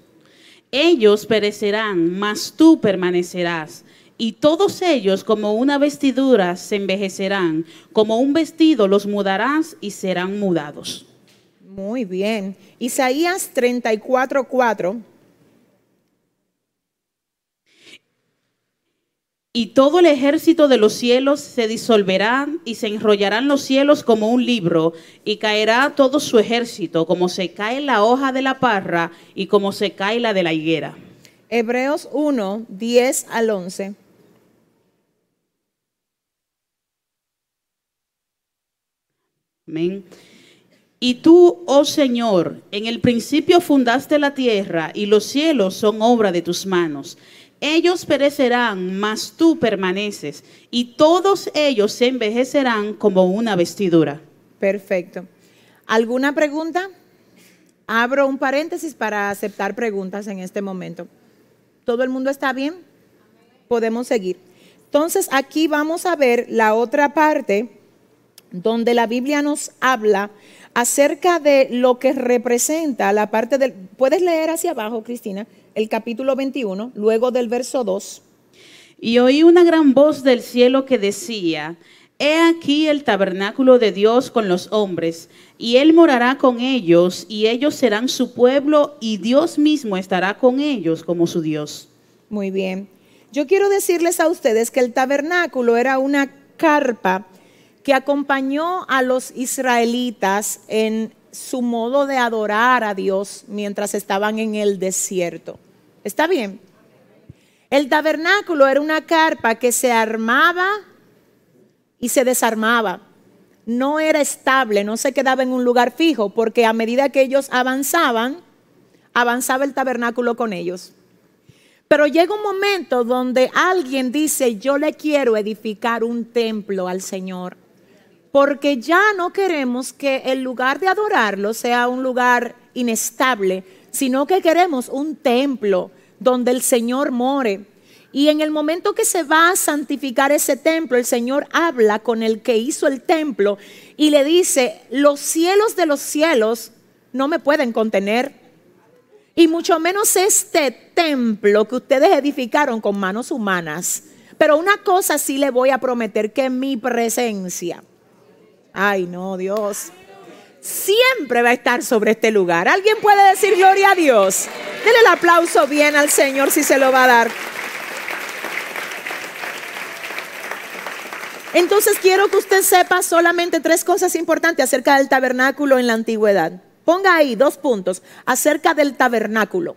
Ellos perecerán, mas tú permanecerás. Y todos ellos como una vestidura se envejecerán, como un vestido los mudarás y serán mudados. Muy bien. Isaías 34, 4. Y todo el ejército de los cielos se disolverá y se enrollarán los cielos como un libro y caerá todo su ejército como se cae la hoja de la parra y como se cae la de la higuera. Hebreos 1, 10 al 11. Amén. Y tú, oh Señor, en el principio fundaste la tierra y los cielos son obra de tus manos. Ellos perecerán, mas tú permaneces, y todos ellos se envejecerán como una vestidura. Perfecto. ¿Alguna pregunta? Abro un paréntesis para aceptar preguntas en este momento. ¿Todo el mundo está bien? Podemos seguir. Entonces, aquí vamos a ver la otra parte donde la Biblia nos habla acerca de lo que representa la parte del... ¿Puedes leer hacia abajo, Cristina? El capítulo 21, luego del verso 2. Y oí una gran voz del cielo que decía, He aquí el tabernáculo de Dios con los hombres, y Él morará con ellos, y ellos serán su pueblo, y Dios mismo estará con ellos como su Dios. Muy bien. Yo quiero decirles a ustedes que el tabernáculo era una carpa que acompañó a los israelitas en su modo de adorar a Dios mientras estaban en el desierto. ¿Está bien? El tabernáculo era una carpa que se armaba y se desarmaba. No era estable, no se quedaba en un lugar fijo, porque a medida que ellos avanzaban, avanzaba el tabernáculo con ellos. Pero llega un momento donde alguien dice, yo le quiero edificar un templo al Señor, porque ya no queremos que el lugar de adorarlo sea un lugar inestable, sino que queremos un templo donde el Señor more. Y en el momento que se va a santificar ese templo, el Señor habla con el que hizo el templo y le dice, los cielos de los cielos no me pueden contener. Y mucho menos este templo que ustedes edificaron con manos humanas. Pero una cosa sí le voy a prometer, que mi presencia, ay no, Dios, siempre va a estar sobre este lugar. ¿Alguien puede decir gloria a Dios? Denle el aplauso bien al Señor si se lo va a dar. Entonces quiero que usted sepa solamente tres cosas importantes acerca del tabernáculo en la antigüedad. Ponga ahí dos puntos acerca del tabernáculo.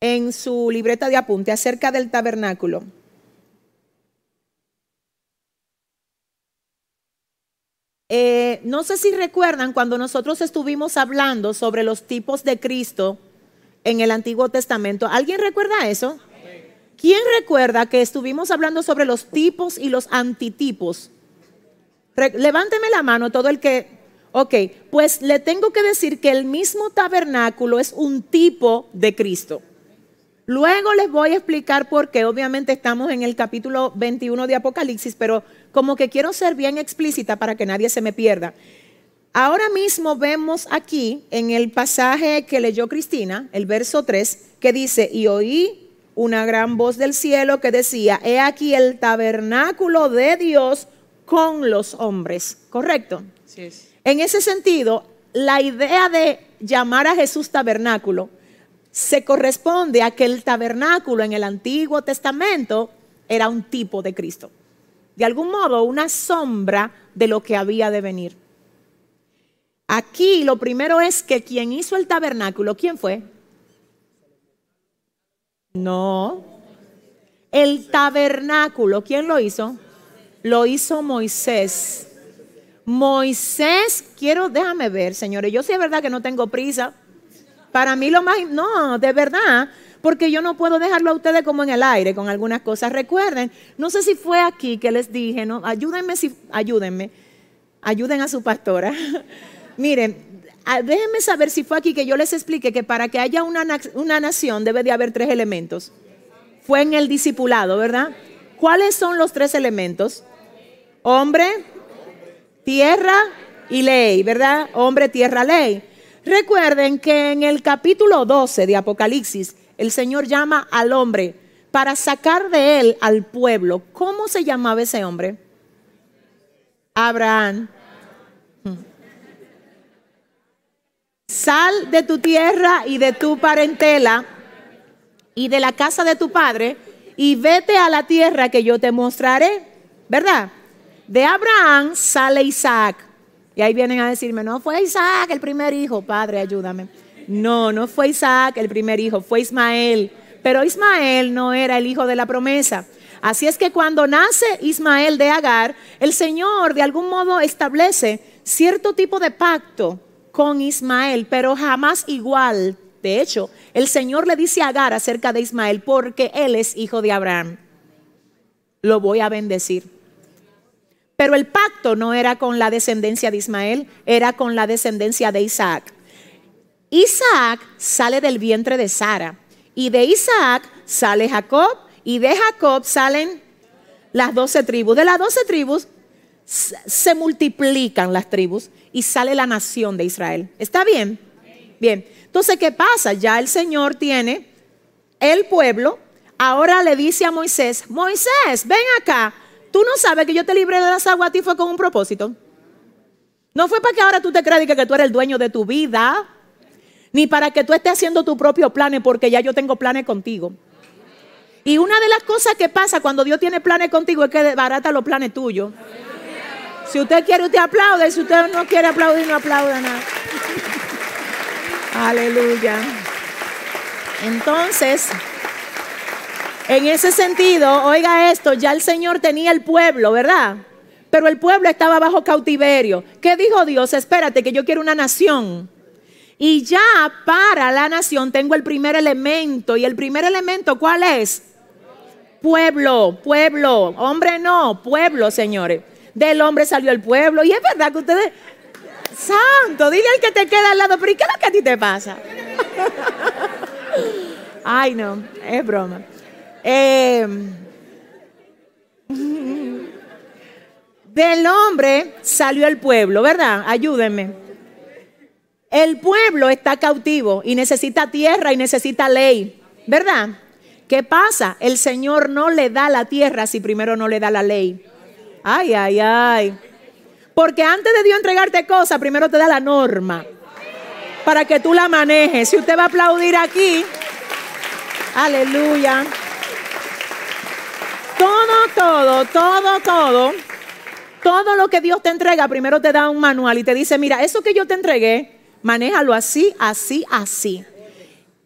En su libreta de apunte acerca del tabernáculo. Eh, no sé si recuerdan cuando nosotros estuvimos hablando sobre los tipos de Cristo en el Antiguo Testamento. ¿Alguien recuerda eso? ¿Quién recuerda que estuvimos hablando sobre los tipos y los antitipos? levánteme la mano todo el que... Ok, pues le tengo que decir que el mismo tabernáculo es un tipo de Cristo. Luego les voy a explicar por qué. Obviamente estamos en el capítulo 21 de Apocalipsis, pero como que quiero ser bien explícita para que nadie se me pierda. Ahora mismo vemos aquí en el pasaje que leyó Cristina, el verso 3, que dice, y oí una gran voz del cielo que decía, he aquí el tabernáculo de Dios con los hombres. ¿Correcto? Sí En ese sentido, la idea de llamar a Jesús tabernáculo se corresponde a que el tabernáculo en el Antiguo Testamento era un tipo de Cristo. De algún modo, una sombra de lo que había de venir. Aquí lo primero es que quien hizo el tabernáculo, ¿quién fue? No. El tabernáculo, ¿quién lo hizo? Lo hizo Moisés. Moisés, quiero, déjame ver, señores, yo sí es verdad que no tengo prisa. Para mí lo más, no, de verdad, porque yo no puedo dejarlo a ustedes como en el aire con algunas cosas. Recuerden, no sé si fue aquí que les dije, no, ayúdenme si, ayúdenme, ayuden a su pastora. *laughs* Miren, déjenme saber si fue aquí que yo les expliqué que para que haya una, una nación debe de haber tres elementos. Fue en el discipulado, ¿verdad? ¿Cuáles son los tres elementos? Hombre, tierra y ley, ¿verdad? Hombre, tierra, ley. Recuerden que en el capítulo 12 de Apocalipsis, el Señor llama al hombre para sacar de él al pueblo. ¿Cómo se llamaba ese hombre? Abraham. Sal de tu tierra y de tu parentela y de la casa de tu padre y vete a la tierra que yo te mostraré, ¿verdad? De Abraham sale Isaac. Y ahí vienen a decirme, no fue Isaac el primer hijo, padre, ayúdame. No, no fue Isaac el primer hijo, fue Ismael. Pero Ismael no era el hijo de la promesa. Así es que cuando nace Ismael de Agar, el Señor de algún modo establece cierto tipo de pacto con Ismael, pero jamás igual. De hecho, el Señor le dice a Agar acerca de Ismael, porque él es hijo de Abraham. Lo voy a bendecir. Pero el pacto no era con la descendencia de Ismael, era con la descendencia de Isaac. Isaac sale del vientre de Sara y de Isaac sale Jacob y de Jacob salen las doce tribus. De las doce tribus se multiplican las tribus y sale la nación de Israel. ¿Está bien? Bien. Entonces, ¿qué pasa? Ya el Señor tiene el pueblo. Ahora le dice a Moisés, Moisés, ven acá. Tú no sabes que yo te libré de las aguas a ti fue con un propósito. No fue para que ahora tú te creas que tú eres el dueño de tu vida, ni para que tú estés haciendo tu propio planes, porque ya yo tengo planes contigo. Y una de las cosas que pasa cuando Dios tiene planes contigo es que desbarata los planes tuyos. Si usted quiere, usted aplaude. Si usted no quiere aplaudir, no aplauda nada. *laughs* Aleluya. Entonces, en ese sentido, oiga esto, ya el Señor tenía el pueblo, ¿verdad? Pero el pueblo estaba bajo cautiverio. ¿Qué dijo Dios? Espérate, que yo quiero una nación. Y ya para la nación tengo el primer elemento. ¿Y el primer elemento cuál es? Pueblo, pueblo. Hombre no, pueblo, señores. Del hombre salió el pueblo. Y es verdad que ustedes... Santo, dile al que te queda al lado, pero ¿y qué es lo que a ti te pasa? *laughs* Ay, no, es broma. Eh, del hombre salió el pueblo, ¿verdad? Ayúdenme. El pueblo está cautivo y necesita tierra y necesita ley, ¿verdad? ¿Qué pasa? El Señor no le da la tierra si primero no le da la ley. Ay, ay, ay. Porque antes de Dios entregarte cosas, primero te da la norma para que tú la manejes. Si usted va a aplaudir aquí, aleluya. Todo, todo, todo, todo, todo lo que Dios te entrega, primero te da un manual y te dice, mira, eso que yo te entregué, manéjalo así, así, así.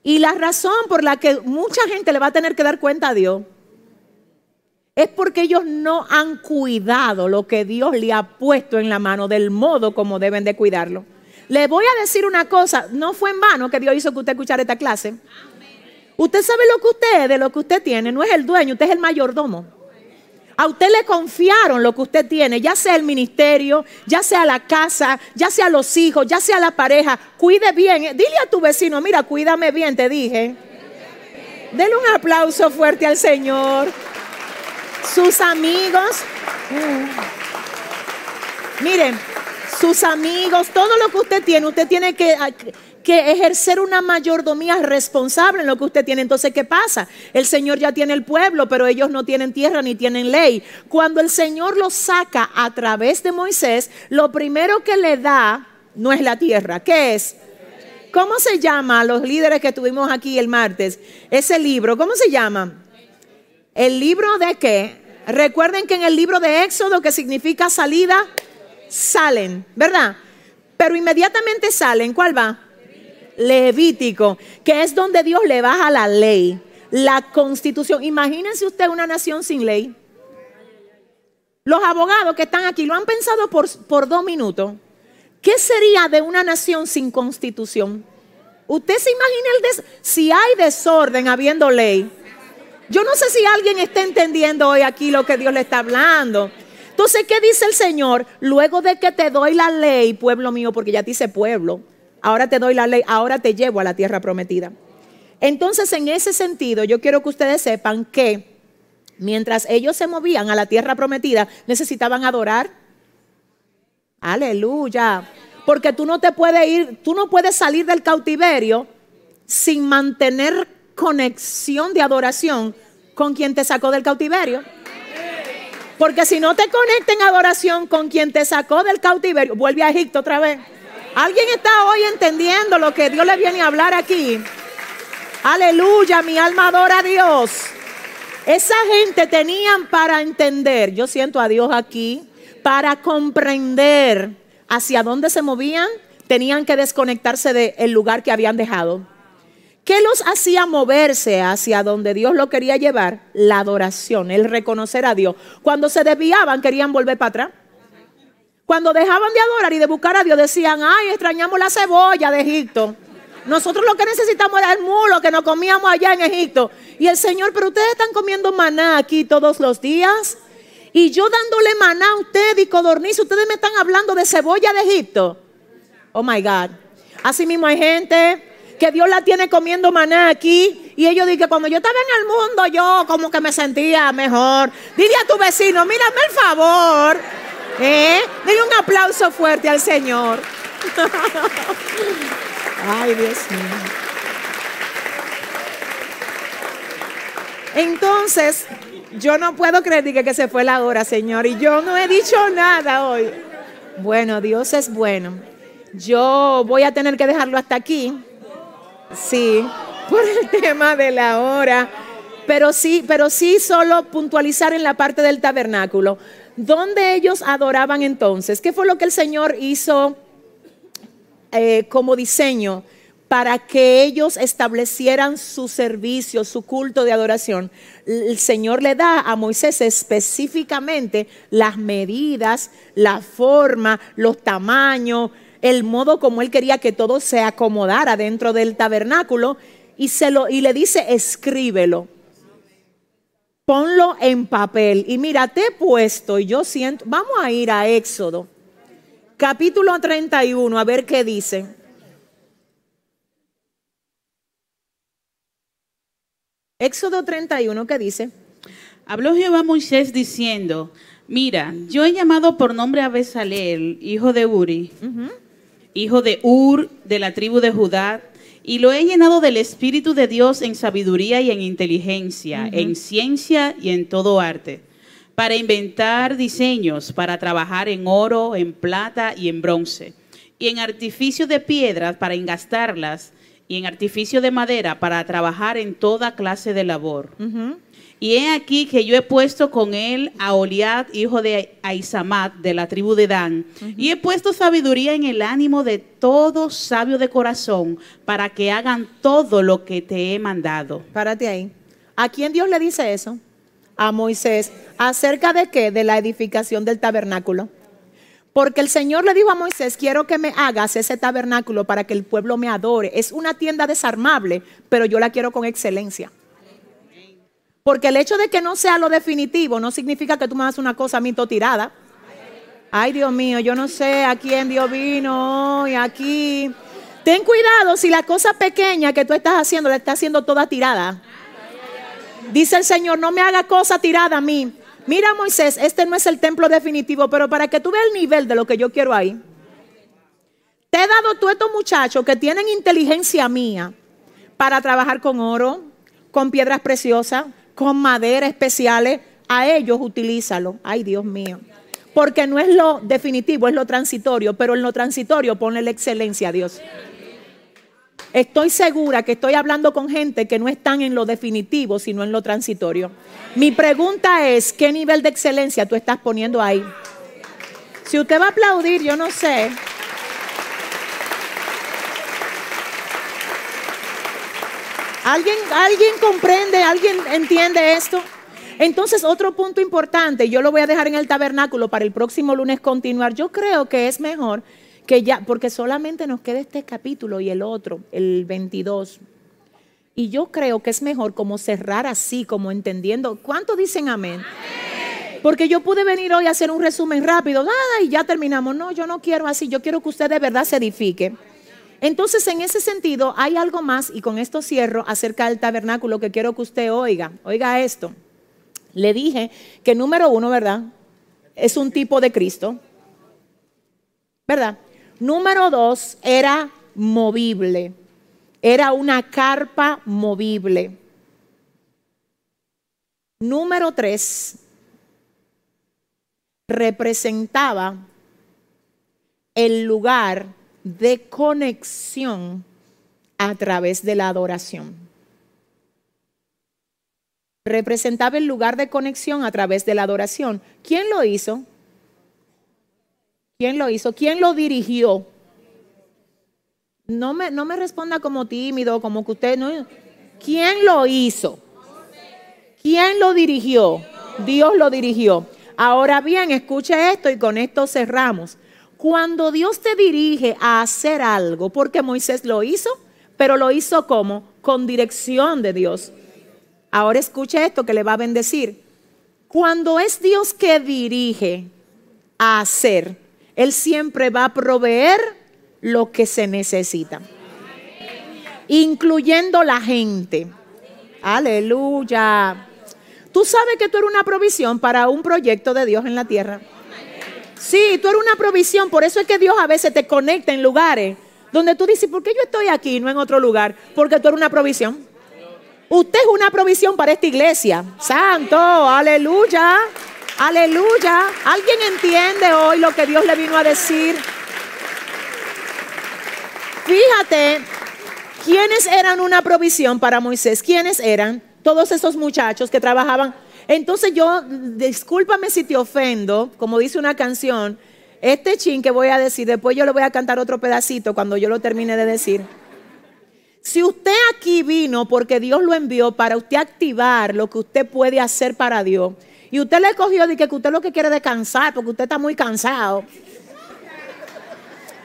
Y la razón por la que mucha gente le va a tener que dar cuenta a Dios es porque ellos no han cuidado lo que Dios le ha puesto en la mano del modo como deben de cuidarlo. Le voy a decir una cosa, no fue en vano que Dios hizo que usted escuchara esta clase. Usted sabe lo que usted es, de lo que usted tiene, no es el dueño, usted es el mayordomo. A usted le confiaron lo que usted tiene, ya sea el ministerio, ya sea la casa, ya sea los hijos, ya sea la pareja. Cuide bien. Dile a tu vecino, mira, cuídame bien, te dije. Denle un aplauso fuerte al Señor. Sus amigos. Mm. Miren, sus amigos, todo lo que usted tiene, usted tiene que que ejercer una mayordomía responsable en lo que usted tiene. Entonces, ¿qué pasa? El Señor ya tiene el pueblo, pero ellos no tienen tierra ni tienen ley. Cuando el Señor los saca a través de Moisés, lo primero que le da no es la tierra. ¿Qué es? ¿Cómo se llama los líderes que tuvimos aquí el martes? Ese libro, ¿cómo se llama? ¿El libro de qué? Recuerden que en el libro de Éxodo, que significa salida, salen, ¿verdad? Pero inmediatamente salen, ¿cuál va? Levítico, que es donde Dios le baja la ley, la constitución. Imagínense usted una nación sin ley. Los abogados que están aquí lo han pensado por, por dos minutos. ¿Qué sería de una nación sin constitución? Usted se imagina el si hay desorden habiendo ley. Yo no sé si alguien está entendiendo hoy aquí lo que Dios le está hablando. Entonces, ¿qué dice el Señor? Luego de que te doy la ley, pueblo mío, porque ya te dice pueblo, ahora te doy la ley, ahora te llevo a la tierra prometida. Entonces, en ese sentido, yo quiero que ustedes sepan que mientras ellos se movían a la tierra prometida, necesitaban adorar. Aleluya. Porque tú no te puedes ir, tú no puedes salir del cautiverio sin mantener conexión de adoración con quien te sacó del cautiverio. Porque si no te conecta en adoración con quien te sacó del cautiverio, vuelve a Egipto otra vez. ¿Alguien está hoy entendiendo lo que Dios le viene a hablar aquí? Aleluya, mi alma adora a Dios. Esa gente tenían para entender, yo siento a Dios aquí, para comprender hacia dónde se movían, tenían que desconectarse del lugar que habían dejado. ¿Qué los hacía moverse hacia donde Dios lo quería llevar? La adoración, el reconocer a Dios. Cuando se desviaban, querían volver para atrás. Cuando dejaban de adorar y de buscar a Dios, decían, ay, extrañamos la cebolla de Egipto. Nosotros lo que necesitamos era el mulo que nos comíamos allá en Egipto. Y el Señor, pero ustedes están comiendo maná aquí todos los días. Y yo dándole maná a usted y codorniz, ustedes me están hablando de cebolla de Egipto. Oh my God. Así mismo hay gente que Dios la tiene comiendo maná aquí. Y ellos dicen que cuando yo estaba en el mundo, yo como que me sentía mejor. Dile a tu vecino, mírame el favor. ¿Eh? Denle un aplauso fuerte al Señor. *laughs* Ay, Dios mío. Entonces, yo no puedo creer que, que se fue la hora, Señor, y yo no he dicho nada hoy. Bueno, Dios es bueno. Yo voy a tener que dejarlo hasta aquí. Sí, por el *laughs* tema de la hora. Pero sí, pero sí solo puntualizar en la parte del tabernáculo. ¿Dónde ellos adoraban entonces? ¿Qué fue lo que el Señor hizo eh, como diseño para que ellos establecieran su servicio, su culto de adoración? El Señor le da a Moisés específicamente las medidas, la forma, los tamaños, el modo como él quería que todo se acomodara dentro del tabernáculo y, se lo, y le dice, escríbelo. Ponlo en papel. Y mira, te he puesto y yo siento, vamos a ir a Éxodo, capítulo 31, a ver qué dice. Éxodo 31, ¿qué dice? Habló Jehová a Moisés diciendo, mira, yo he llamado por nombre a Besaleel, hijo de Uri, hijo de Ur, de la tribu de Judá, y lo he llenado del Espíritu de Dios en sabiduría y en inteligencia, en ciencia y en todo arte, para inventar diseños, para trabajar en oro, en plata y en bronce, y en artificio de piedras para engastarlas, y en artificio de madera para trabajar en toda clase de labor. Y he aquí que yo he puesto con él a Oliad, hijo de Aizamat, de la tribu de Dan, y he puesto sabiduría en el ánimo de todo sabio de corazón, para que hagan todo lo que te he mandado. Párate ahí. ¿A quién Dios le dice eso? A Moisés. ¿Acerca de qué? De la edificación del tabernáculo. Porque el Señor le dijo a Moisés, quiero que me hagas ese tabernáculo para que el pueblo me adore. Es una tienda desarmable, pero yo la quiero con excelencia. Porque el hecho de que no sea lo definitivo no significa que tú me hagas una cosa mito tirada. Ay, Dios mío, yo no sé a quién Dios vino hoy aquí. Ten cuidado si la cosa pequeña que tú estás haciendo la estás haciendo toda tirada. Dice el Señor, no me haga cosa tirada a mí. Mira Moisés, este no es el templo definitivo, pero para que tú veas el nivel de lo que yo quiero ahí. Te he dado tú estos muchachos que tienen inteligencia mía para trabajar con oro, con piedras preciosas, con madera especiales, a ellos utilízalo. Ay, Dios mío. Porque no es lo definitivo, es lo transitorio, pero en lo transitorio pone la excelencia a Dios. Estoy segura que estoy hablando con gente que no están en lo definitivo, sino en lo transitorio. Mi pregunta es, ¿qué nivel de excelencia tú estás poniendo ahí? Si usted va a aplaudir, yo no sé. ¿Alguien, ¿Alguien comprende, alguien entiende esto? Entonces, otro punto importante, yo lo voy a dejar en el tabernáculo para el próximo lunes continuar. Yo creo que es mejor que ya, porque solamente nos queda este capítulo y el otro, el 22. Y yo creo que es mejor como cerrar así, como entendiendo. ¿Cuántos dicen amén? Porque yo pude venir hoy a hacer un resumen rápido, nada, y ya terminamos. No, yo no quiero así, yo quiero que usted de verdad se edifique. Entonces, en ese sentido, hay algo más, y con esto cierro, acerca del tabernáculo que quiero que usted oiga. Oiga esto. Le dije que número uno, ¿verdad? Es un tipo de Cristo. ¿Verdad? Número dos, era movible. Era una carpa movible. Número tres, representaba el lugar de conexión a través de la adoración. Representaba el lugar de conexión a través de la adoración. ¿Quién lo hizo? ¿Quién lo hizo? ¿Quién lo dirigió? No me, no me responda como tímido, como que usted no. ¿Quién lo hizo? ¿Quién lo dirigió? Dios lo dirigió. Ahora bien, escuche esto y con esto cerramos. Cuando Dios te dirige a hacer algo, porque Moisés lo hizo, pero lo hizo como con dirección de Dios. Ahora escuche esto que le va a bendecir. Cuando es Dios que dirige a hacer, Él siempre va a proveer lo que se necesita, incluyendo la gente. Aleluya. Tú sabes que tú eres una provisión para un proyecto de Dios en la tierra. Sí, tú eres una provisión, por eso es que Dios a veces te conecta en lugares donde tú dices, ¿por qué yo estoy aquí y no en otro lugar? Porque tú eres una provisión. Usted es una provisión para esta iglesia. Santo, aleluya, aleluya. ¿Alguien entiende hoy lo que Dios le vino a decir? Fíjate, ¿quiénes eran una provisión para Moisés? ¿Quiénes eran? Todos esos muchachos que trabajaban entonces yo, discúlpame si te ofendo, como dice una canción, este chin que voy a decir, después yo le voy a cantar otro pedacito cuando yo lo termine de decir. Si usted aquí vino porque Dios lo envió para usted activar lo que usted puede hacer para Dios, y usted le cogió de que usted lo que quiere descansar porque usted está muy cansado.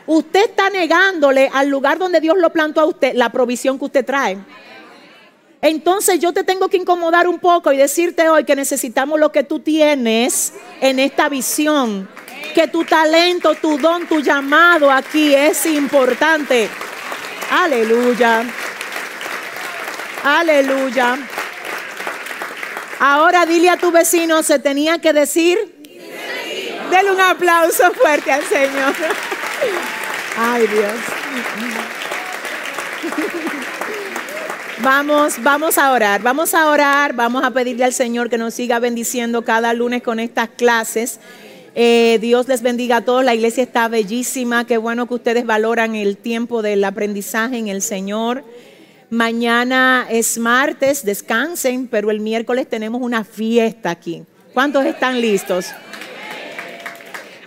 usted está negándole al lugar donde Dios lo plantó a usted la provisión que usted trae. Entonces yo te tengo que incomodar un poco y decirte hoy que necesitamos lo que tú tienes en esta visión. Que tu talento, tu don, tu llamado aquí es importante. Aleluya. Aleluya. Ahora dile a tu vecino, se tenía que decir. Dele un aplauso fuerte al Señor. *laughs* Ay Dios. Vamos, vamos a orar, vamos a orar, vamos a pedirle al Señor que nos siga bendiciendo cada lunes con estas clases. Eh, Dios les bendiga a todos, la iglesia está bellísima, qué bueno que ustedes valoran el tiempo del aprendizaje en el Señor. Mañana es martes, descansen, pero el miércoles tenemos una fiesta aquí. ¿Cuántos están listos?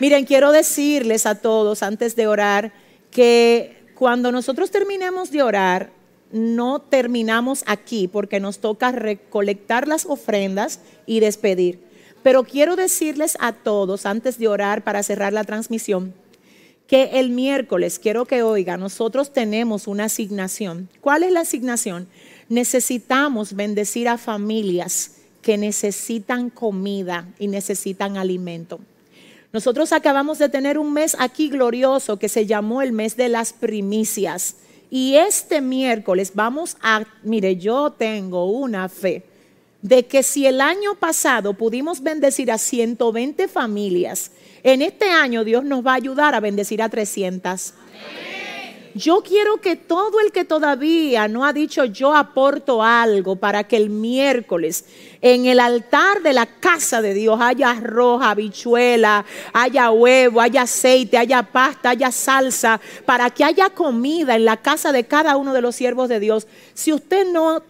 Miren, quiero decirles a todos antes de orar que cuando nosotros terminemos de orar, no terminamos aquí porque nos toca recolectar las ofrendas y despedir. Pero quiero decirles a todos, antes de orar para cerrar la transmisión, que el miércoles, quiero que oiga, nosotros tenemos una asignación. ¿Cuál es la asignación? Necesitamos bendecir a familias que necesitan comida y necesitan alimento. Nosotros acabamos de tener un mes aquí glorioso que se llamó el mes de las primicias. Y este miércoles vamos a, mire, yo tengo una fe de que si el año pasado pudimos bendecir a 120 familias, en este año Dios nos va a ayudar a bendecir a 300. Yo quiero que todo el que todavía no ha dicho yo aporto algo para que el miércoles en el altar de la casa de Dios haya arroz, habichuela, haya huevo, haya aceite, haya pasta, haya salsa, para que haya comida en la casa de cada uno de los siervos de Dios. Si usted no,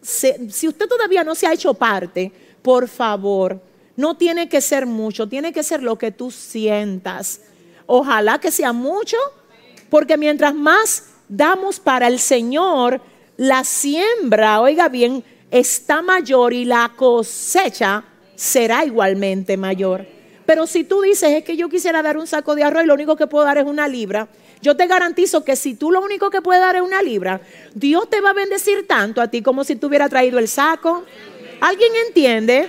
si usted todavía no se ha hecho parte, por favor, no tiene que ser mucho, tiene que ser lo que tú sientas. Ojalá que sea mucho porque mientras más damos para el Señor, la siembra, oiga bien, está mayor y la cosecha será igualmente mayor. Pero si tú dices, es que yo quisiera dar un saco de arroz y lo único que puedo dar es una libra, yo te garantizo que si tú lo único que puedes dar es una libra, Dios te va a bendecir tanto a ti como si tú hubieras traído el saco. ¿Alguien entiende?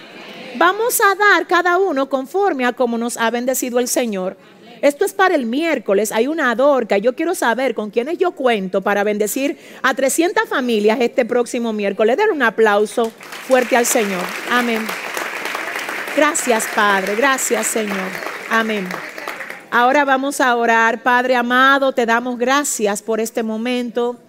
Vamos a dar cada uno conforme a como nos ha bendecido el Señor. Esto es para el miércoles. Hay una adorca. Yo quiero saber con quiénes yo cuento para bendecir a 300 familias este próximo miércoles. Den un aplauso fuerte al Señor. Amén. Gracias, Padre. Gracias, Señor. Amén. Ahora vamos a orar. Padre amado, te damos gracias por este momento.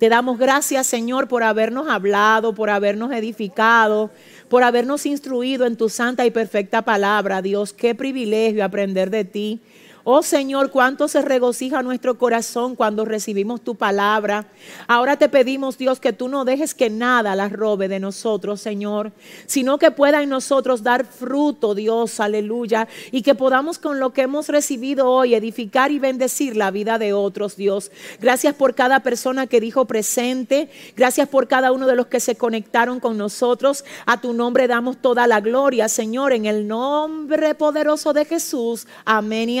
Te damos gracias, Señor, por habernos hablado, por habernos edificado, por habernos instruido en tu santa y perfecta palabra. Dios, qué privilegio aprender de ti. Oh Señor, cuánto se regocija nuestro corazón cuando recibimos tu palabra. Ahora te pedimos, Dios, que tú no dejes que nada la robe de nosotros, Señor, sino que pueda en nosotros dar fruto, Dios, aleluya, y que podamos con lo que hemos recibido hoy edificar y bendecir la vida de otros, Dios. Gracias por cada persona que dijo presente. Gracias por cada uno de los que se conectaron con nosotros. A tu nombre damos toda la gloria, Señor, en el nombre poderoso de Jesús. Amén y